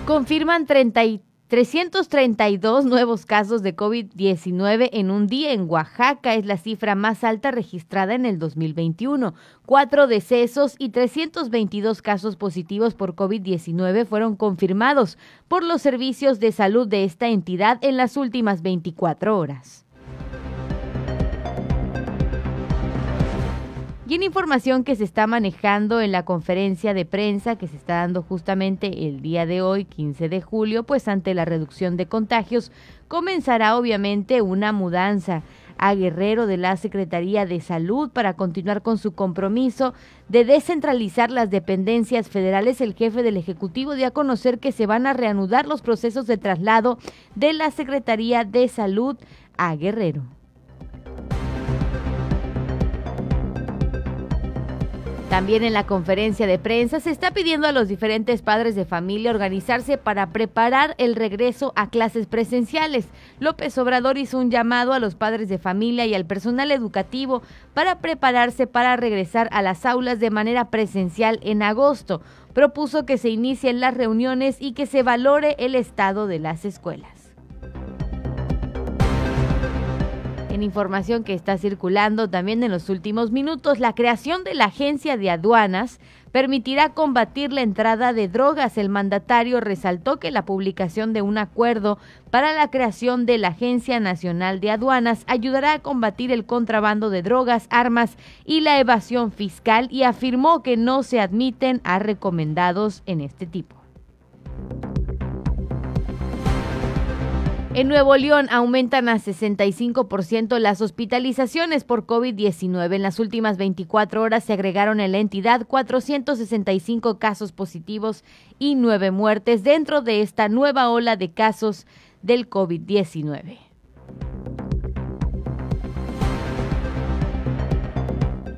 Confirman 332 nuevos casos de COVID-19 en un día en Oaxaca. Es la cifra más alta registrada en el 2021. Cuatro decesos y 322 casos positivos por COVID-19 fueron confirmados por los servicios de salud de esta entidad en las últimas 24 horas. Y en información que se está manejando en la conferencia de prensa que se está dando justamente el día de hoy, 15 de julio, pues ante la reducción de contagios, comenzará obviamente una mudanza a Guerrero de la Secretaría de Salud para continuar con su compromiso de descentralizar las dependencias federales. El jefe del Ejecutivo dio a conocer que se van a reanudar los procesos de traslado de la Secretaría de Salud a Guerrero. También en la conferencia de prensa se está pidiendo a los diferentes padres de familia organizarse para preparar el regreso a clases presenciales. López Obrador hizo un llamado a los padres de familia y al personal educativo para prepararse para regresar a las aulas de manera presencial en agosto. Propuso que se inicien las reuniones y que se valore el estado de las escuelas. Información que está circulando también en los últimos minutos, la creación de la agencia de aduanas permitirá combatir la entrada de drogas. El mandatario resaltó que la publicación de un acuerdo para la creación de la Agencia Nacional de Aduanas ayudará a combatir el contrabando de drogas, armas y la evasión fiscal y afirmó que no se admiten a recomendados en este tipo. En Nuevo León aumentan a 65% las hospitalizaciones por COVID-19. En las últimas 24 horas se agregaron en la entidad 465 casos positivos y 9 muertes dentro de esta nueva ola de casos del COVID-19.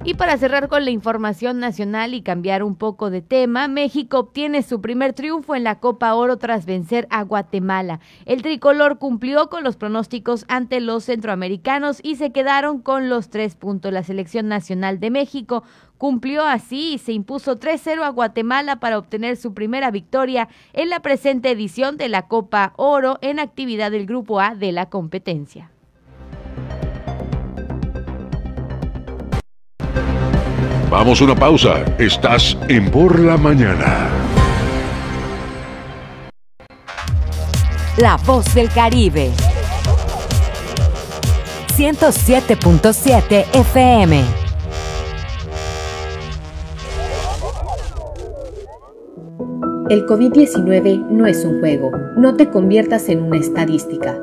Y para cerrar con la información nacional y cambiar un poco de tema, México obtiene su primer triunfo en la Copa Oro tras vencer a Guatemala. El tricolor cumplió con los pronósticos ante los centroamericanos y se quedaron con los tres puntos. La selección nacional de México cumplió así y se impuso 3-0 a Guatemala para obtener su primera victoria en la presente edición de la Copa Oro en actividad del Grupo A de la competencia. Vamos a una pausa. Estás en Por la Mañana. La voz del Caribe. 107.7 FM. El COVID-19 no es un juego. No te conviertas en una estadística.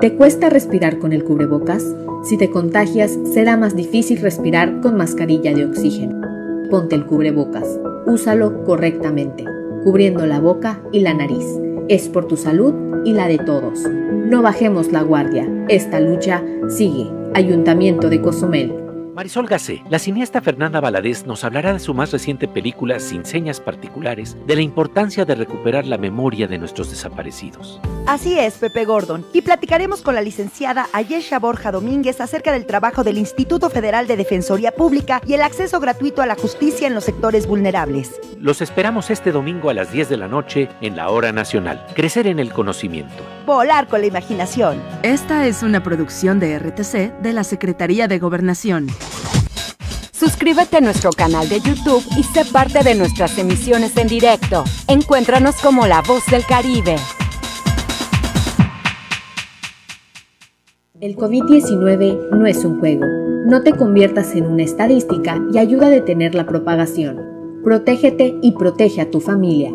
¿Te cuesta respirar con el cubrebocas? Si te contagias, será más difícil respirar con mascarilla de oxígeno. Ponte el cubrebocas. Úsalo correctamente, cubriendo la boca y la nariz. Es por tu salud y la de todos. No bajemos la guardia. Esta lucha sigue. Ayuntamiento de Cozumel. Marisol Gacé, la cineasta Fernanda Valadez nos hablará de su más reciente película Sin señas particulares, de la importancia de recuperar la memoria de nuestros desaparecidos. Así es, Pepe Gordon, y platicaremos con la licenciada Ayesha Borja Domínguez acerca del trabajo del Instituto Federal de Defensoría Pública y el acceso gratuito a la justicia en los sectores vulnerables. Los esperamos este domingo a las 10 de la noche en la Hora Nacional. Crecer en el conocimiento. Volar con la imaginación. Esta es una producción de RTC de la Secretaría de Gobernación. Suscríbete a nuestro canal de YouTube y sé parte de nuestras emisiones en directo. Encuéntranos como La Voz del Caribe. El COVID-19 no es un juego. No te conviertas en una estadística y ayuda a detener la propagación. Protégete y protege a tu familia.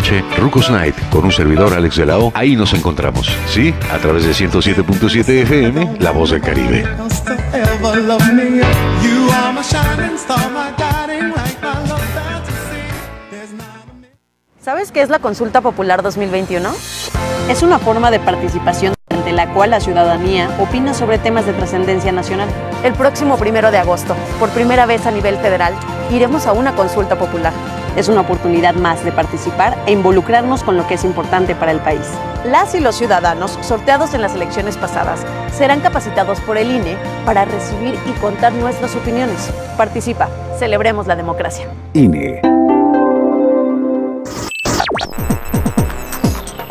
Rucos Night, con un servidor Alex de la O. Ahí nos encontramos, ¿sí? A través de 107.7 FM, La Voz del Caribe. ¿Sabes qué es la Consulta Popular 2021? Es una forma de participación ante la cual la ciudadanía opina sobre temas de trascendencia nacional. El próximo primero de agosto, por primera vez a nivel federal, iremos a una consulta popular es una oportunidad más de participar e involucrarnos con lo que es importante para el país. Las y los ciudadanos sorteados en las elecciones pasadas serán capacitados por el INE para recibir y contar nuestras opiniones. Participa, celebremos la democracia. INE.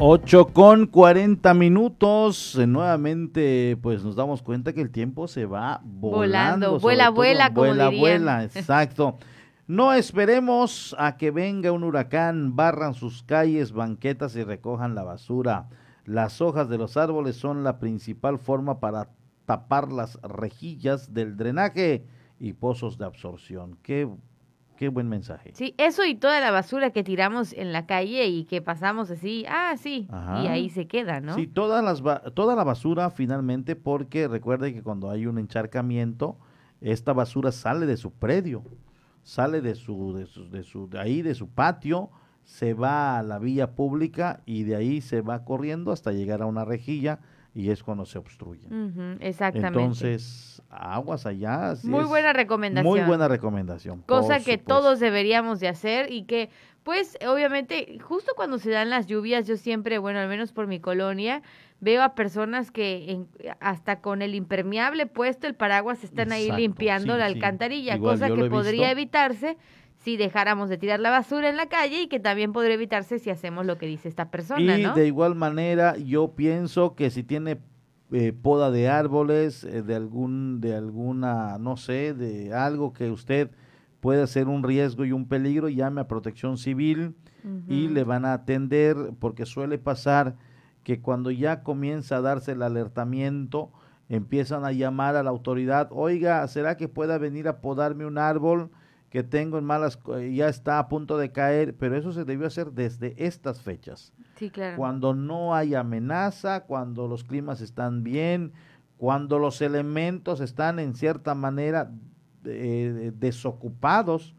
8 con 40 minutos. Eh, nuevamente, pues nos damos cuenta que el tiempo se va volando. vuela, vuela, como Vuela, vuela, [laughs] exacto. No esperemos a que venga un huracán, barran sus calles, banquetas y recojan la basura. Las hojas de los árboles son la principal forma para tapar las rejillas del drenaje y pozos de absorción. Qué Qué buen mensaje. Sí, eso y toda la basura que tiramos en la calle y que pasamos así, ah, sí, y ahí se queda, ¿no? Sí, todas las, toda la basura finalmente, porque recuerde que cuando hay un encharcamiento, esta basura sale de su predio, sale de su, de su, de su, de ahí, de su patio, se va a la vía pública y de ahí se va corriendo hasta llegar a una rejilla y es cuando se obstruye. exactamente. Entonces, aguas allá. muy buena recomendación. Muy buena recomendación. Cosa que todos deberíamos de hacer y que, pues, obviamente, justo cuando se dan las lluvias, yo siempre, bueno, al menos por mi colonia, veo a personas que hasta con el impermeable puesto, el paraguas, están ahí limpiando la alcantarilla, cosa que podría evitarse si dejáramos de tirar la basura en la calle y que también podría evitarse si hacemos lo que dice esta persona. Y de igual manera, yo pienso que si tiene eh, poda de árboles, eh, de algún, de alguna, no sé, de algo que usted puede ser un riesgo y un peligro, llame a protección civil y le van a atender porque suele pasar que cuando ya comienza a darse el alertamiento, empiezan a llamar a la autoridad, oiga, ¿será que pueda venir a podarme un árbol que tengo en malas, ya está a punto de caer? Pero eso se debió hacer desde estas fechas. Sí, claro. Cuando no hay amenaza, cuando los climas están bien, cuando los elementos están en cierta manera eh, desocupados,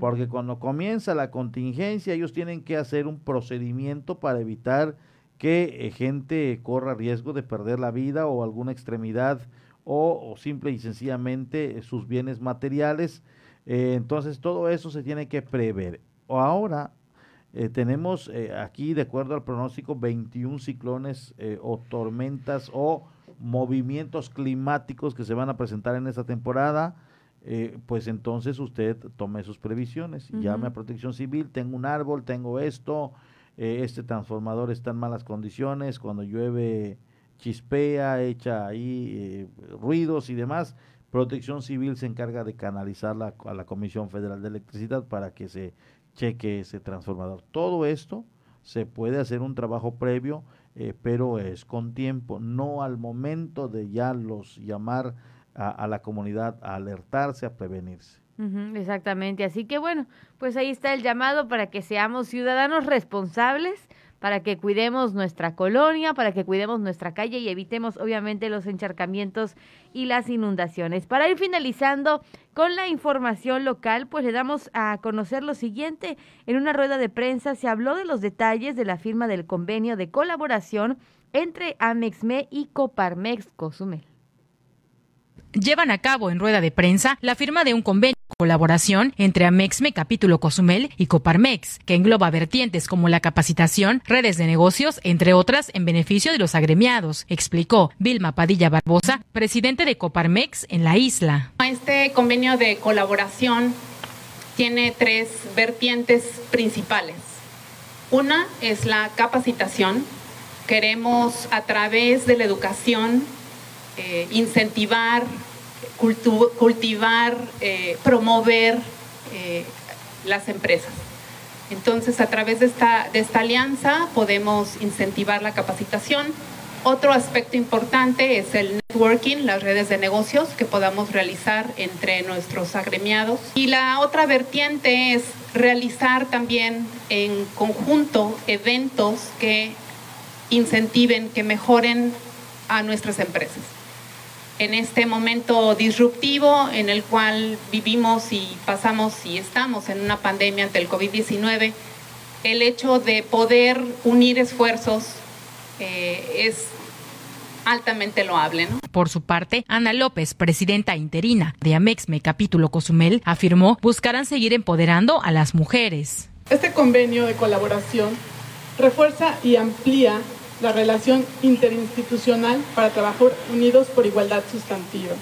porque cuando comienza la contingencia ellos tienen que hacer un procedimiento para evitar que eh, gente corra riesgo de perder la vida o alguna extremidad o, simple y sencillamente sus bienes materiales. Eh, entonces todo eso se tiene que prever. Ahora tenemos aquí, de acuerdo al pronóstico, 21 ciclones o tormentas o movimientos climáticos que se van a presentar en esta temporada, eh, pues entonces usted tome sus previsiones, llame a protección civil, tengo un árbol, tengo esto, eh, este transformador está en malas condiciones, cuando llueve chispea, echa ahí eh, ruidos y demás, protección civil se encarga de canalizarla a la Comisión Federal de Electricidad para que se cheque ese transformador. Todo esto se puede hacer un trabajo previo eh, pero es con tiempo, no al momento de ya los llamar a, la comunidad a alertarse, a prevenirse. exactamente, así que bueno, pues ahí está el llamado para que seamos ciudadanos responsables para que cuidemos nuestra colonia, para que cuidemos nuestra calle y evitemos obviamente los encharcamientos y las inundaciones. Para ir finalizando con la información local, pues le damos a conocer lo siguiente. En una rueda de prensa se habló de los detalles de la firma del convenio de colaboración entre Amexme y Coparmex Cozumel llevan a cabo en rueda de prensa la firma de un convenio colaboración entre Amexme Capítulo Cozumel y Coparmex, que engloba vertientes como la capacitación, redes de negocios, entre otras, en beneficio de los agremiados, explicó Vilma Padilla Barbosa, presidente de Coparmex en la isla. Este convenio de colaboración tiene tres vertientes principales. Una es la capacitación. Queremos a través de la educación eh, incentivar, cultivar, eh, promover eh, las empresas. Entonces, a través de esta, de esta alianza podemos incentivar la capacitación. Otro aspecto importante es el networking, las redes de negocios que podamos realizar entre nuestros agremiados. Y la otra vertiente es realizar también en conjunto eventos que incentiven, que mejoren a nuestras empresas en este momento disruptivo en el cual vivimos y pasamos y estamos en una pandemia ante el COVID-19, el hecho de poder unir esfuerzos eh, es altamente loable. Por su parte, Ana López, presidenta interina de Amexme Capítulo Cozumel, afirmó buscarán seguir empoderando a las mujeres. Este convenio de colaboración refuerza y amplía la relación interinstitucional para trabajar unidos por igualdad sustantiva.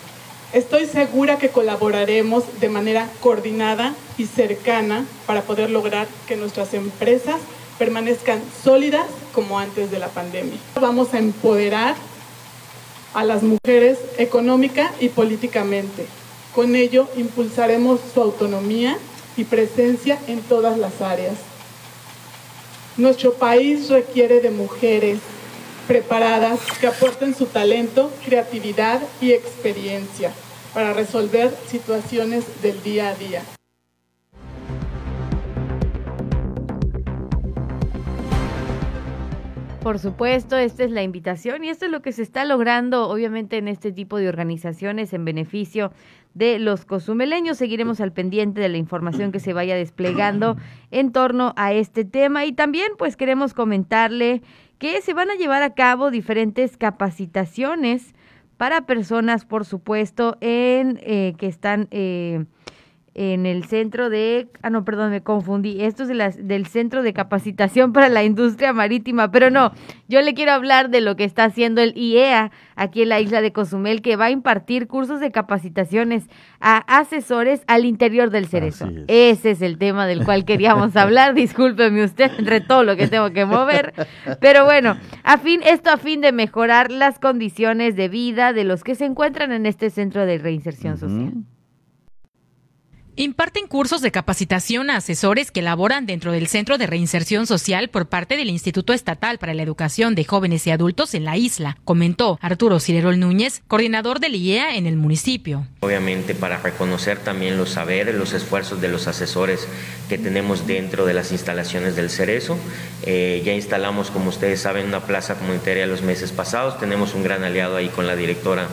Estoy segura que colaboraremos de manera coordinada y cercana para poder lograr que nuestras empresas permanezcan sólidas como antes de la pandemia. Vamos a empoderar a las mujeres económica y políticamente. Con ello impulsaremos su autonomía y presencia en todas las áreas. Nuestro país requiere de mujeres preparadas que aporten su talento, creatividad y experiencia para resolver situaciones del día a día. Por supuesto, esta es la invitación y esto es lo que se está logrando, obviamente, en este tipo de organizaciones en beneficio de los cozumeleños. Seguiremos al pendiente de la información que se vaya desplegando en torno a este tema y también, pues, queremos comentarle que se van a llevar a cabo diferentes capacitaciones para personas, por supuesto, en eh, que están eh, en el centro de, ah no, perdón, me confundí, esto es de las, del Centro de Capacitación para la Industria Marítima, pero no, yo le quiero hablar de lo que está haciendo el IEA aquí en la isla de Cozumel, que va a impartir cursos de capacitaciones a asesores al interior del cerezo. Ese es el tema del cual queríamos [laughs] hablar, discúlpeme usted entre todo lo que tengo que mover, pero bueno, a fin, esto a fin de mejorar las condiciones de vida de los que se encuentran en este centro de reinserción social. Imparten cursos de capacitación a asesores que laboran dentro del Centro de Reinserción Social por parte del Instituto Estatal para la Educación de Jóvenes y Adultos en la isla, comentó Arturo Cirerol Núñez, coordinador del IEA en el municipio. Obviamente para reconocer también los saberes, los esfuerzos de los asesores que tenemos dentro de las instalaciones del Cerezo. Eh, ya instalamos, como ustedes saben, una plaza comunitaria los meses pasados. Tenemos un gran aliado ahí con la directora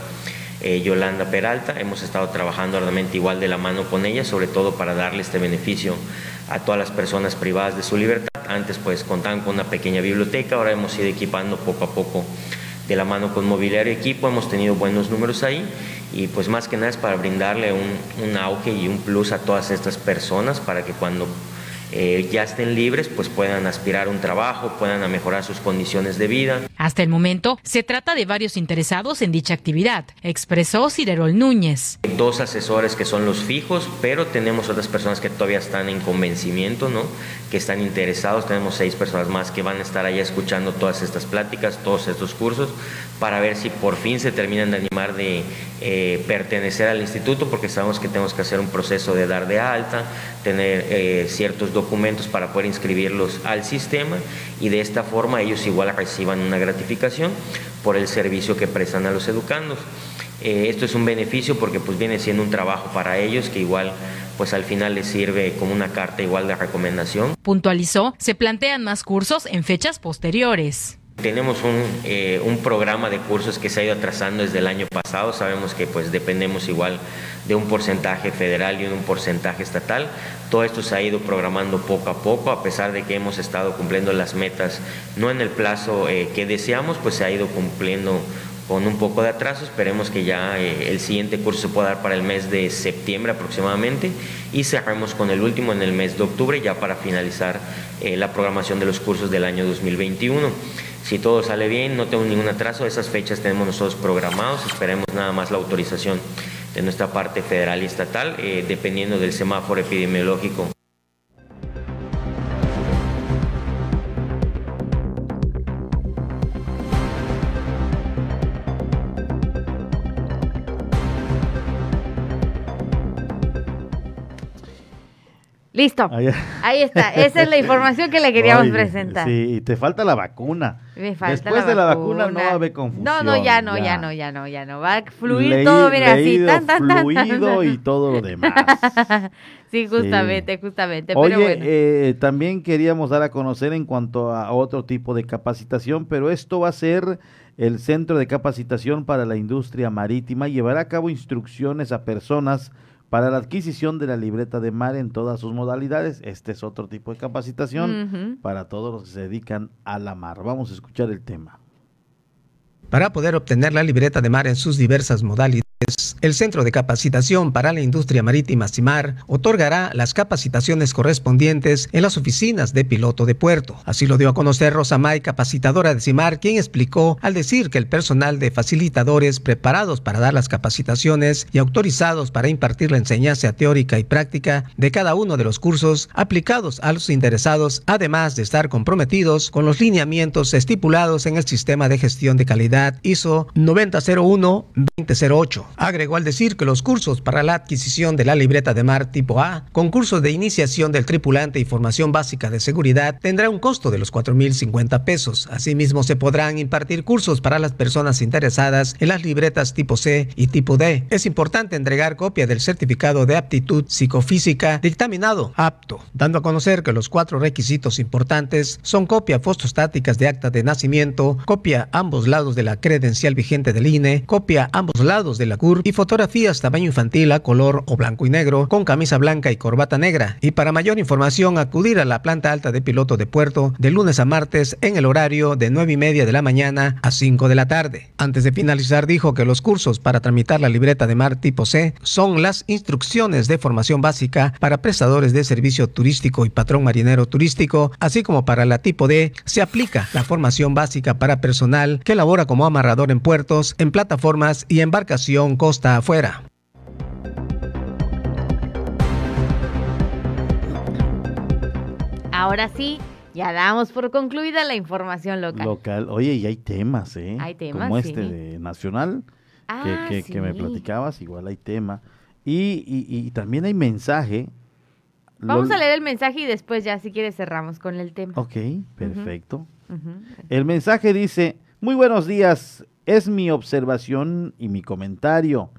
eh, Yolanda Peralta. Hemos estado trabajando arduamente igual de la mano con ella, sobre todo para darle este beneficio a todas las personas privadas de su libertad. Antes pues contaban con una pequeña biblioteca, ahora hemos ido equipando poco a poco de la mano con mobiliario y equipo, hemos tenido buenos números ahí y pues más que nada es para brindarle un, un auge y un plus a todas estas personas para que cuando eh, ya estén libres, pues puedan aspirar a un trabajo, puedan mejorar sus condiciones de vida. Hasta el momento, se trata de varios interesados en dicha actividad, expresó Ciderol Núñez. Dos asesores que son los fijos, pero tenemos otras personas que todavía están en convencimiento, ¿no? Que están interesados. Tenemos seis personas más que van a estar allá escuchando todas estas pláticas, todos estos cursos, para ver si por fin se terminan de animar de eh, pertenecer al instituto, porque sabemos que tenemos que hacer un proceso de dar de alta, tener eh, ciertos documentos para poder inscribirlos al sistema y de esta forma ellos igual reciban una gratificación por el servicio que prestan a los educandos. Eh, esto es un beneficio porque pues viene siendo un trabajo para ellos que igual pues al final les sirve como una carta igual de recomendación. Puntualizó, se plantean más cursos en fechas posteriores. Tenemos un, eh, un, programa de cursos que se ha ido atrasando desde el año pasado. Sabemos que pues dependemos igual de un porcentaje federal y un porcentaje estatal. Todo esto se ha ido programando poco a poco, a pesar de que hemos estado cumpliendo las metas, no en el plazo eh, que deseamos, pues se ha ido cumpliendo con un poco de atraso. Esperemos que ya eh, el siguiente curso se pueda dar para el mes de septiembre aproximadamente y cerremos con el último en el mes de octubre ya para finalizar la programación de los cursos del año 2021. Si todo sale bien, no tengo ningún atraso, esas fechas tenemos nosotros programados, esperemos nada más la autorización de nuestra parte federal y estatal, eh, dependiendo del semáforo epidemiológico Listo. Ahí, está. Esa es la información que le queríamos presentar. Sí, y te falta la vacuna. Me falta Después de la vacuna no va a haber confusión. No, no, ya no, ya, no, ya no, ya no. Va a fluir todo, mira, así, tan, tan, tan. Fluido y todo lo demás. [laughs] sí, justamente, justamente. Oye, pero bueno. eh, también queríamos dar a conocer en cuanto a otro tipo de capacitación, pero esto va a ser el Centro de Capacitación para la Industria Marítima. Llevará a cabo instrucciones a personas para la adquisición de la libreta de mar en todas sus modalidades. Este es otro tipo de capacitación para todos los que se dedican a la mar. Vamos a escuchar el tema. Para poder obtener la libreta de mar en sus diversas modalidades, el Centro de Capacitación para la Industria Marítima CIMAR otorgará las capacitaciones correspondientes en las oficinas de piloto de puerto. Así lo dio a conocer Rosa May, capacitadora de CIMAR, quien explicó al decir que el personal de facilitadores preparados para dar las capacitaciones y autorizados para impartir la enseñanza teórica y práctica de cada uno de los cursos aplicados a los interesados, además de estar comprometidos con los lineamientos estipulados en el Sistema de Gestión de Calidad ISO 9001-2008. Agregó al decir que los cursos para la adquisición de la libreta de mar tipo A, concurso de iniciación del tripulante y formación básica de seguridad, tendrá un costo de los 4.050 pesos. Asimismo, se podrán impartir cursos para las personas interesadas en las libretas tipo C y tipo D. Es importante entregar copia del certificado de aptitud psicofísica dictaminado apto, dando a conocer que los cuatro requisitos importantes son copia fotostáticas de acta de nacimiento, copia ambos lados de la credencial vigente del INE, copia ambos lados de la y fotografías tamaño infantil a color o blanco y negro con camisa blanca y corbata negra. Y para mayor información acudir a la planta alta de piloto de puerto de lunes a martes en el horario de 9 y media de la mañana a 5 de la tarde. Antes de finalizar dijo que los cursos para tramitar la libreta de mar tipo C son las instrucciones de formación básica para prestadores de servicio turístico y patrón marinero turístico, así como para la tipo D se aplica la formación básica para personal que labora como amarrador en puertos, en plataformas y embarcación costa afuera. Ahora sí, ya damos por concluida la información local. Local. Oye, y hay temas, ¿eh? Hay temas, Como este de Nacional, que, ah, que, me platicabas, igual hay tema. Y, también hay mensaje. Vamos a leer el mensaje y después ya, si quieres, cerramos con el tema. Ok, perfecto. El mensaje dice, muy buenos días, es mi observación y mi comentario.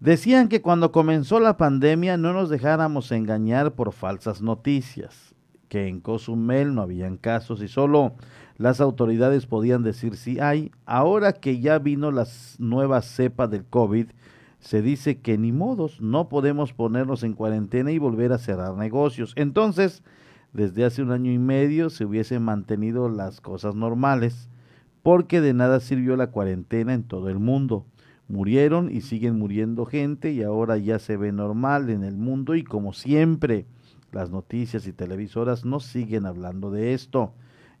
Decían que cuando comenzó la pandemia no nos dejáramos engañar por falsas noticias, que en Cozumel no habían casos y solo las autoridades podían decir si hay. Ahora que ya vino la nueva cepa del COVID, se dice que ni modos, no podemos ponernos en cuarentena y volver a cerrar negocios. Entonces, desde hace un año y medio se hubiesen mantenido las cosas normales, porque de nada sirvió la cuarentena en todo el mundo murieron y siguen muriendo gente y ahora ya se ve normal en el mundo y como siempre las noticias y televisoras no siguen hablando de esto.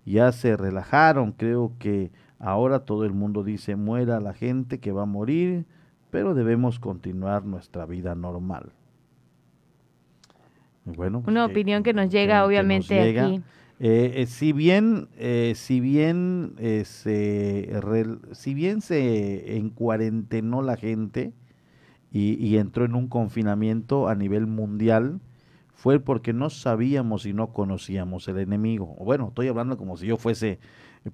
Ya se relajaron, creo que ahora todo el mundo dice muera la gente que va a morir, pero debemos continuar nuestra vida normal. Bueno, pues una opinión que nos llega obviamente aquí. Eh, eh, si bien, eh, si bien se, si bien se encuarentenó la gente y, entró en un confinamiento a nivel mundial, fue porque no sabíamos y no conocíamos el enemigo. Bueno, estoy hablando como si yo fuese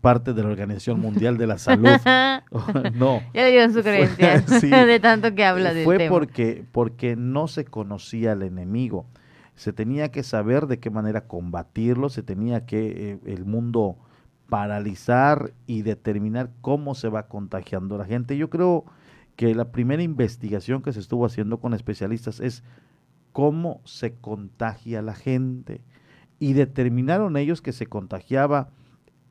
parte de la Organización Mundial de la Salud. [laughs] [laughs] no. Ya le dieron su creencia [laughs] de tanto que habla del Fue porque porque no se conocía el enemigo se tenía que saber de qué manera combatirlo, se tenía que eh, el mundo paralizar y determinar cómo se va contagiando la gente. Yo creo que la primera investigación que se estuvo haciendo con especialistas es cómo se contagia la gente. Y determinaron ellos que se contagiaba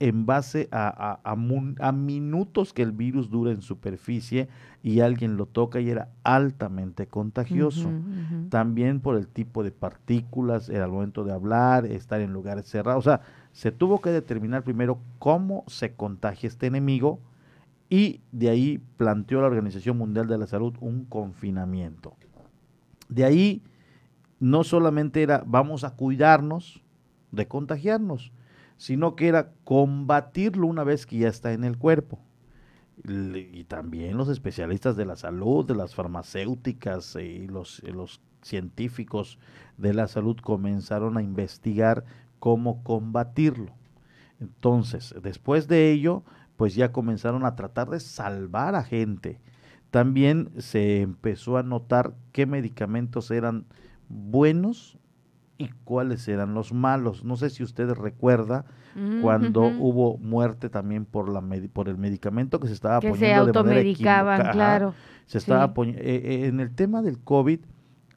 en base a, a, minutos que el virus dura en superficie y alguien lo toca y era altamente contagioso. También por el tipo de partículas, era el momento de hablar, estar en lugares cerrados. O sea, se tuvo que determinar primero cómo se contagia este enemigo y de ahí planteó la Organización Mundial de la Salud un confinamiento. De ahí no solamente era vamos a cuidarnos de contagiarnos, sino que era combatirlo una vez que ya está en el cuerpo. Y también los especialistas de la salud, de las farmacéuticas y los, los científicos de la salud comenzaron a investigar cómo combatirlo. Entonces, después de ello, pues ya comenzaron a tratar de salvar a gente. También se empezó a notar qué medicamentos eran buenos y cuáles eran los malos. No sé si usted recuerda mm, cuando hubo muerte también por la por el medicamento que se estaba que se automedicaban, claro. Se estaba eh, eh, en el tema del COVID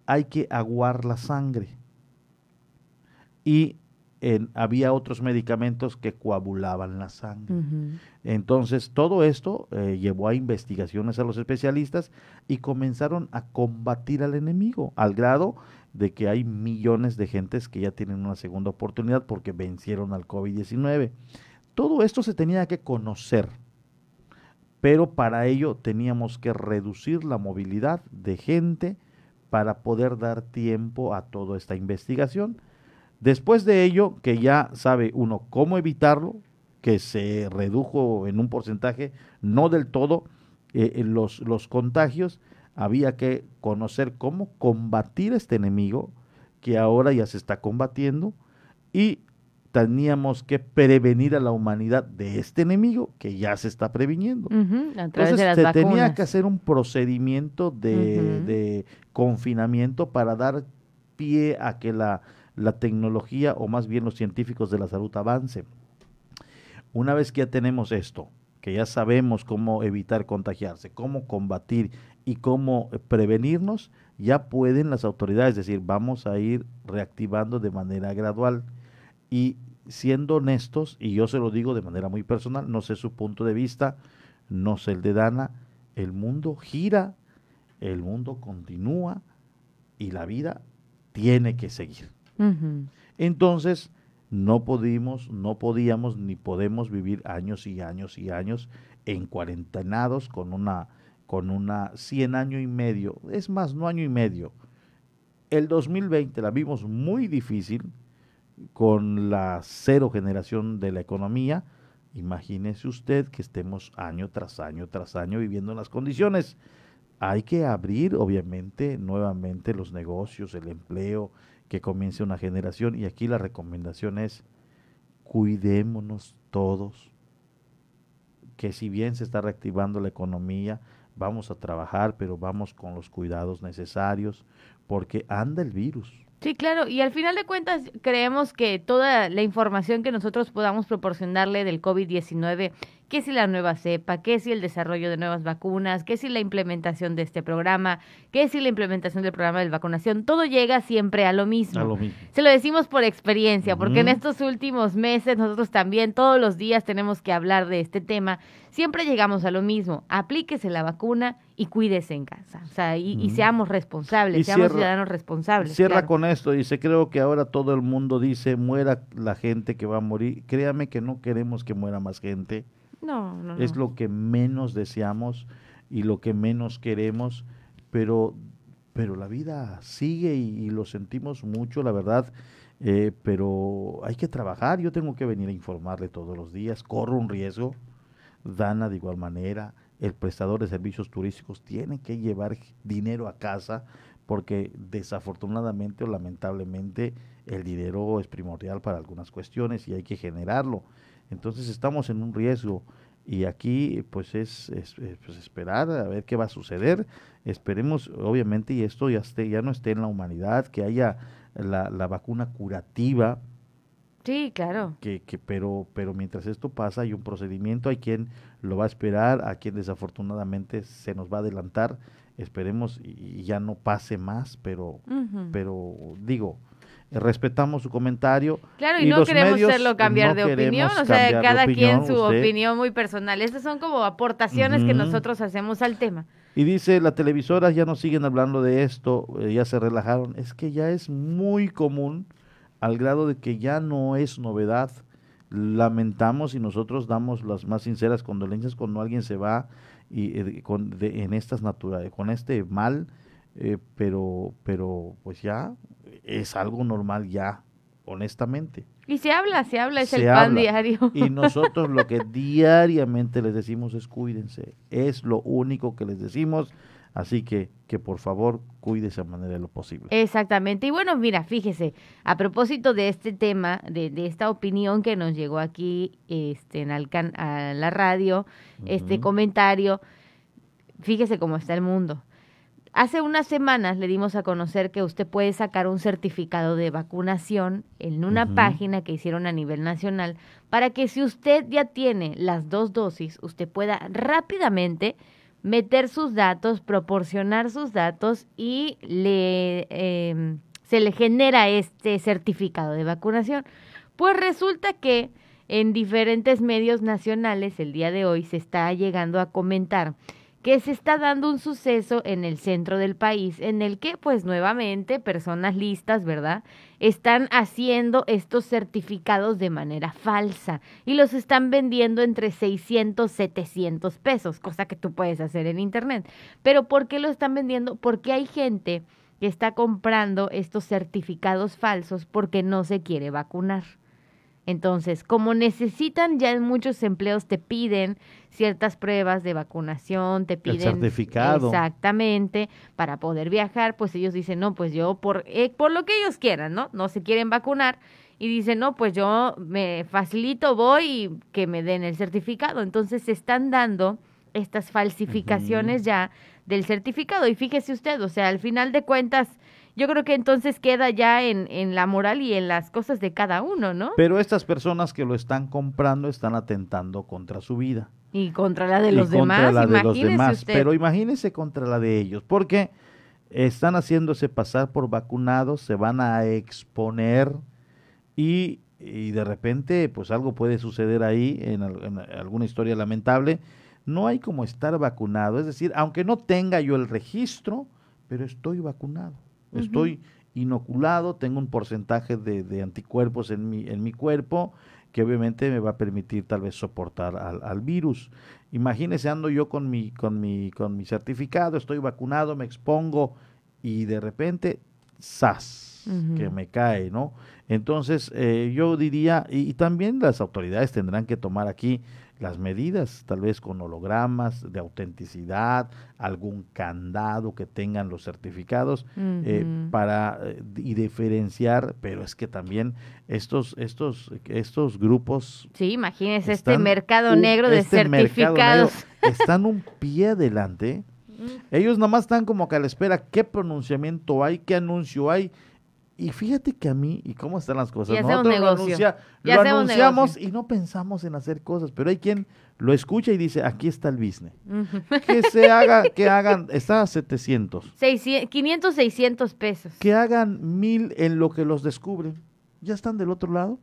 hay que aguar la sangre. Y había otros medicamentos que coagulaban la sangre. Entonces, todo esto eh, llevó a investigaciones a los especialistas y comenzaron a combatir al enemigo, al grado de que hay millones de gentes que ya tienen una segunda oportunidad porque vencieron al COVID-19. Todo esto se tenía que conocer, pero para ello teníamos que reducir la movilidad de gente para poder dar tiempo a toda esta investigación. Después de ello, que ya sabe uno cómo evitarlo, que se redujo en un porcentaje, no del todo, eh, los, los contagios, había que conocer cómo combatir este enemigo que ahora ya se está combatiendo y teníamos que prevenir a la humanidad de este enemigo que ya se está previniendo. Entonces se tenía que hacer un procedimiento de, confinamiento para dar pie a que la, la tecnología o más bien los científicos de la salud avance. Una vez que ya tenemos esto, que ya sabemos cómo evitar contagiarse, cómo combatir y cómo prevenirnos, ya pueden las autoridades decir, vamos a ir reactivando de manera gradual. Y siendo honestos, y yo se lo digo de manera muy personal, no sé su punto de vista, no sé el de Dana, el mundo gira, el mundo continúa y la vida tiene que seguir. Entonces, no pudimos, no podíamos ni podemos vivir años y años y años en cuarentenados con una con una 100 año y medio, es más, no año y medio. El 2020 la vimos muy difícil con la cero generación de la economía. Imagínese usted que estemos año tras año tras año viviendo en las condiciones. hay que abrir, obviamente, nuevamente los negocios, el empleo, que comience una generación. Y aquí la recomendación es, cuidémonos todos, que si bien se está reactivando la economía, vamos a trabajar, pero vamos con los cuidados necesarios, porque anda el virus. Sí, claro, y al final de cuentas creemos que toda la información que nosotros podamos proporcionarle del COVID-19 qué si la nueva cepa, qué si el desarrollo de nuevas vacunas, qué si la implementación de este programa, qué si la implementación del programa de vacunación, todo llega siempre a lo mismo. Se lo decimos por experiencia, porque en estos últimos meses nosotros también todos los días tenemos que hablar de este tema. Siempre llegamos a lo mismo, aplíquese la vacuna y cuídese en casa, o sea, y, seamos responsables, seamos ciudadanos responsables. Cierra con esto, dice, creo que ahora todo el mundo dice, muera la gente que va a morir, créame que no queremos que muera más gente, no, no, Es lo que menos deseamos y lo que menos queremos, pero, pero la vida sigue y, lo sentimos mucho, la verdad. Eh, pero hay que trabajar, yo tengo que venir a informarle todos los días, corro un riesgo, Dana de igual manera, el prestador de servicios turísticos tiene que llevar dinero a casa porque desafortunadamente o lamentablemente el dinero es primordial para algunas cuestiones y hay que generarlo. Entonces estamos en un riesgo y aquí pues es, pues, esperar a ver qué va a suceder. Esperemos obviamente y esto ya, esté, ya no esté en la humanidad, que haya la, la vacuna curativa. Sí, claro. Que, que, pero, pero mientras esto pasa hay un procedimiento, hay quien lo va a esperar, a quien desafortunadamente se nos va a adelantar. Esperemos y, ya no pase más, pero, pero digo, respetamos su comentario. Claro, y, no queremos hacerlo cambiar de opinión, o sea, cada quien su opinión muy personal. Estas son como aportaciones que nosotros hacemos al tema. Y dice, las televisoras ya no siguen hablando de esto, eh, ya se relajaron. Es que ya es muy común al grado de que ya no es novedad. Lamentamos y nosotros damos las más sinceras condolencias cuando alguien se va y eh, con, en estas naturales, con este mal, eh, pero, pero pues ya es algo normal ya, honestamente. Y se habla, se habla, es el pan diario. Y nosotros lo que diariamente les decimos es cuídense, es lo único que les decimos, así que que por favor cuídese a manera de lo posible. Exactamente, y bueno, mira, fíjese, a propósito de este tema, de, de esta opinión que nos llegó aquí este, en a la radio, este comentario, fíjese cómo está el mundo Hace unas semanas le dimos a conocer que usted puede sacar un certificado de vacunación en una página que hicieron a nivel nacional para que si usted ya tiene las dos dosis, usted pueda rápidamente meter sus datos, proporcionar sus datos y le, em, se le genera este certificado de vacunación. Pues resulta que en diferentes medios nacionales el día de hoy se está llegando a comentar que se está dando un suceso en el centro del país en el que pues nuevamente personas listas, ¿verdad? Están haciendo estos certificados de manera falsa y los están vendiendo entre 600, 700 pesos, cosa que tú puedes hacer en internet. Pero ¿por qué lo están vendiendo? Porque hay gente que está comprando estos certificados falsos porque no se quiere vacunar. Entonces, como necesitan ya en muchos empleos te piden ciertas pruebas de vacunación, te piden certificado. exactamente para poder viajar, pues ellos dicen, "No, pues yo por eh, por lo que ellos quieran, ¿no? No se quieren vacunar." Y dicen, "No, pues yo me facilito, voy y que me den el certificado." Entonces, se están dando estas falsificaciones ya del certificado y fíjese usted, o sea, al final de cuentas yo creo que entonces queda ya en, en la moral y en las cosas de cada uno, ¿no? Pero estas personas que lo están comprando están atentando contra su vida. Y contra la de los demás, la de los demás. Pero imagínese contra la de ellos, porque están haciéndose pasar por vacunados, se van a exponer y, y de repente pues algo puede suceder ahí en, en alguna historia lamentable. No hay como estar vacunado, es decir, aunque no tenga yo el registro, pero estoy vacunado. Estoy inoculado, tengo un porcentaje de, anticuerpos en mi, en mi cuerpo que obviamente me va a permitir tal vez soportar al, virus. Imagínese, ando yo con mi, con, mi, con mi certificado, estoy vacunado, me expongo y de repente, ¡zas! que me cae, ¿no? Entonces, eh, yo diría, y, también las autoridades tendrán que tomar aquí las medidas, tal vez con hologramas de autenticidad, algún candado que tengan los certificados eh, para eh, y diferenciar, pero es que también estos estos estos grupos Sí, imagínese este mercado negro de este certificados. están un pie adelante. [laughs] Ellos nomás están como que a la espera qué pronunciamiento hay, qué anuncio hay y fíjate que a mí, y cómo están las cosas, nosotros lo, anunciamos y no pensamos en hacer cosas, pero hay quien lo escucha y dice, aquí está el business. que se haga, [laughs] que hagan, está a 700. 500, 600 pesos. Que hagan mil en lo que los descubren. Ya están del otro lado.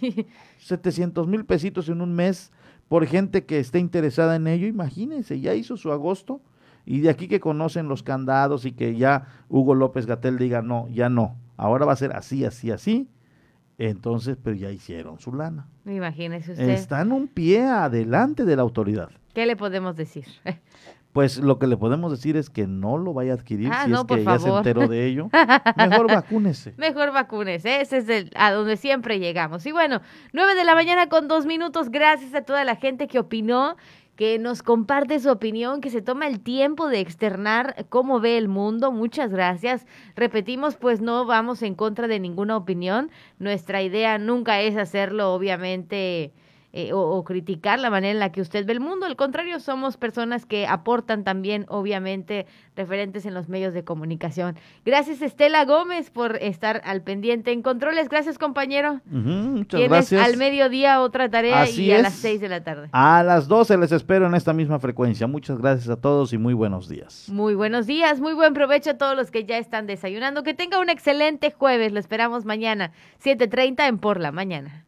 [laughs] 700 mil pesitos en un mes por gente que esté interesada en ello. Imagínense, ya hizo su agosto. Y de aquí que conocen los candados y que ya Hugo López Gatel diga, no, ya no ahora va a ser así, así, así. Entonces, pero ya hicieron su lana. Imagínese usted. Están un pie adelante de la autoridad. ¿Qué le podemos decir? [laughs] Pues lo que le podemos decir es que no lo vaya a adquirir ah, si es que ya se enteró de ello. Mejor [laughs] vacúnese. Mejor vacúnese. Ese es el, a donde siempre llegamos. Y bueno, nueve de la mañana con dos minutos. Gracias a toda la gente que opinó que nos comparte su opinión, que se toma el tiempo de externar cómo ve el mundo. Muchas gracias. Repetimos, pues no vamos en contra de ninguna opinión. Nuestra idea nunca es hacerlo, obviamente eh, o, criticar la manera en la que usted ve el mundo. Al contrario, somos personas que aportan también, obviamente, referentes en los medios de comunicación. Gracias, Estela Gómez, por estar al pendiente en controles. Gracias, compañero. muchas gracias. al mediodía otra tarea y a las seis de la tarde. A las doce les espero en esta misma frecuencia. Muchas gracias a todos y muy buenos días. Muy buenos días, muy buen provecho a todos los que ya están desayunando. Que tenga un excelente jueves. Lo esperamos mañana, 7.30 en Por la Mañana.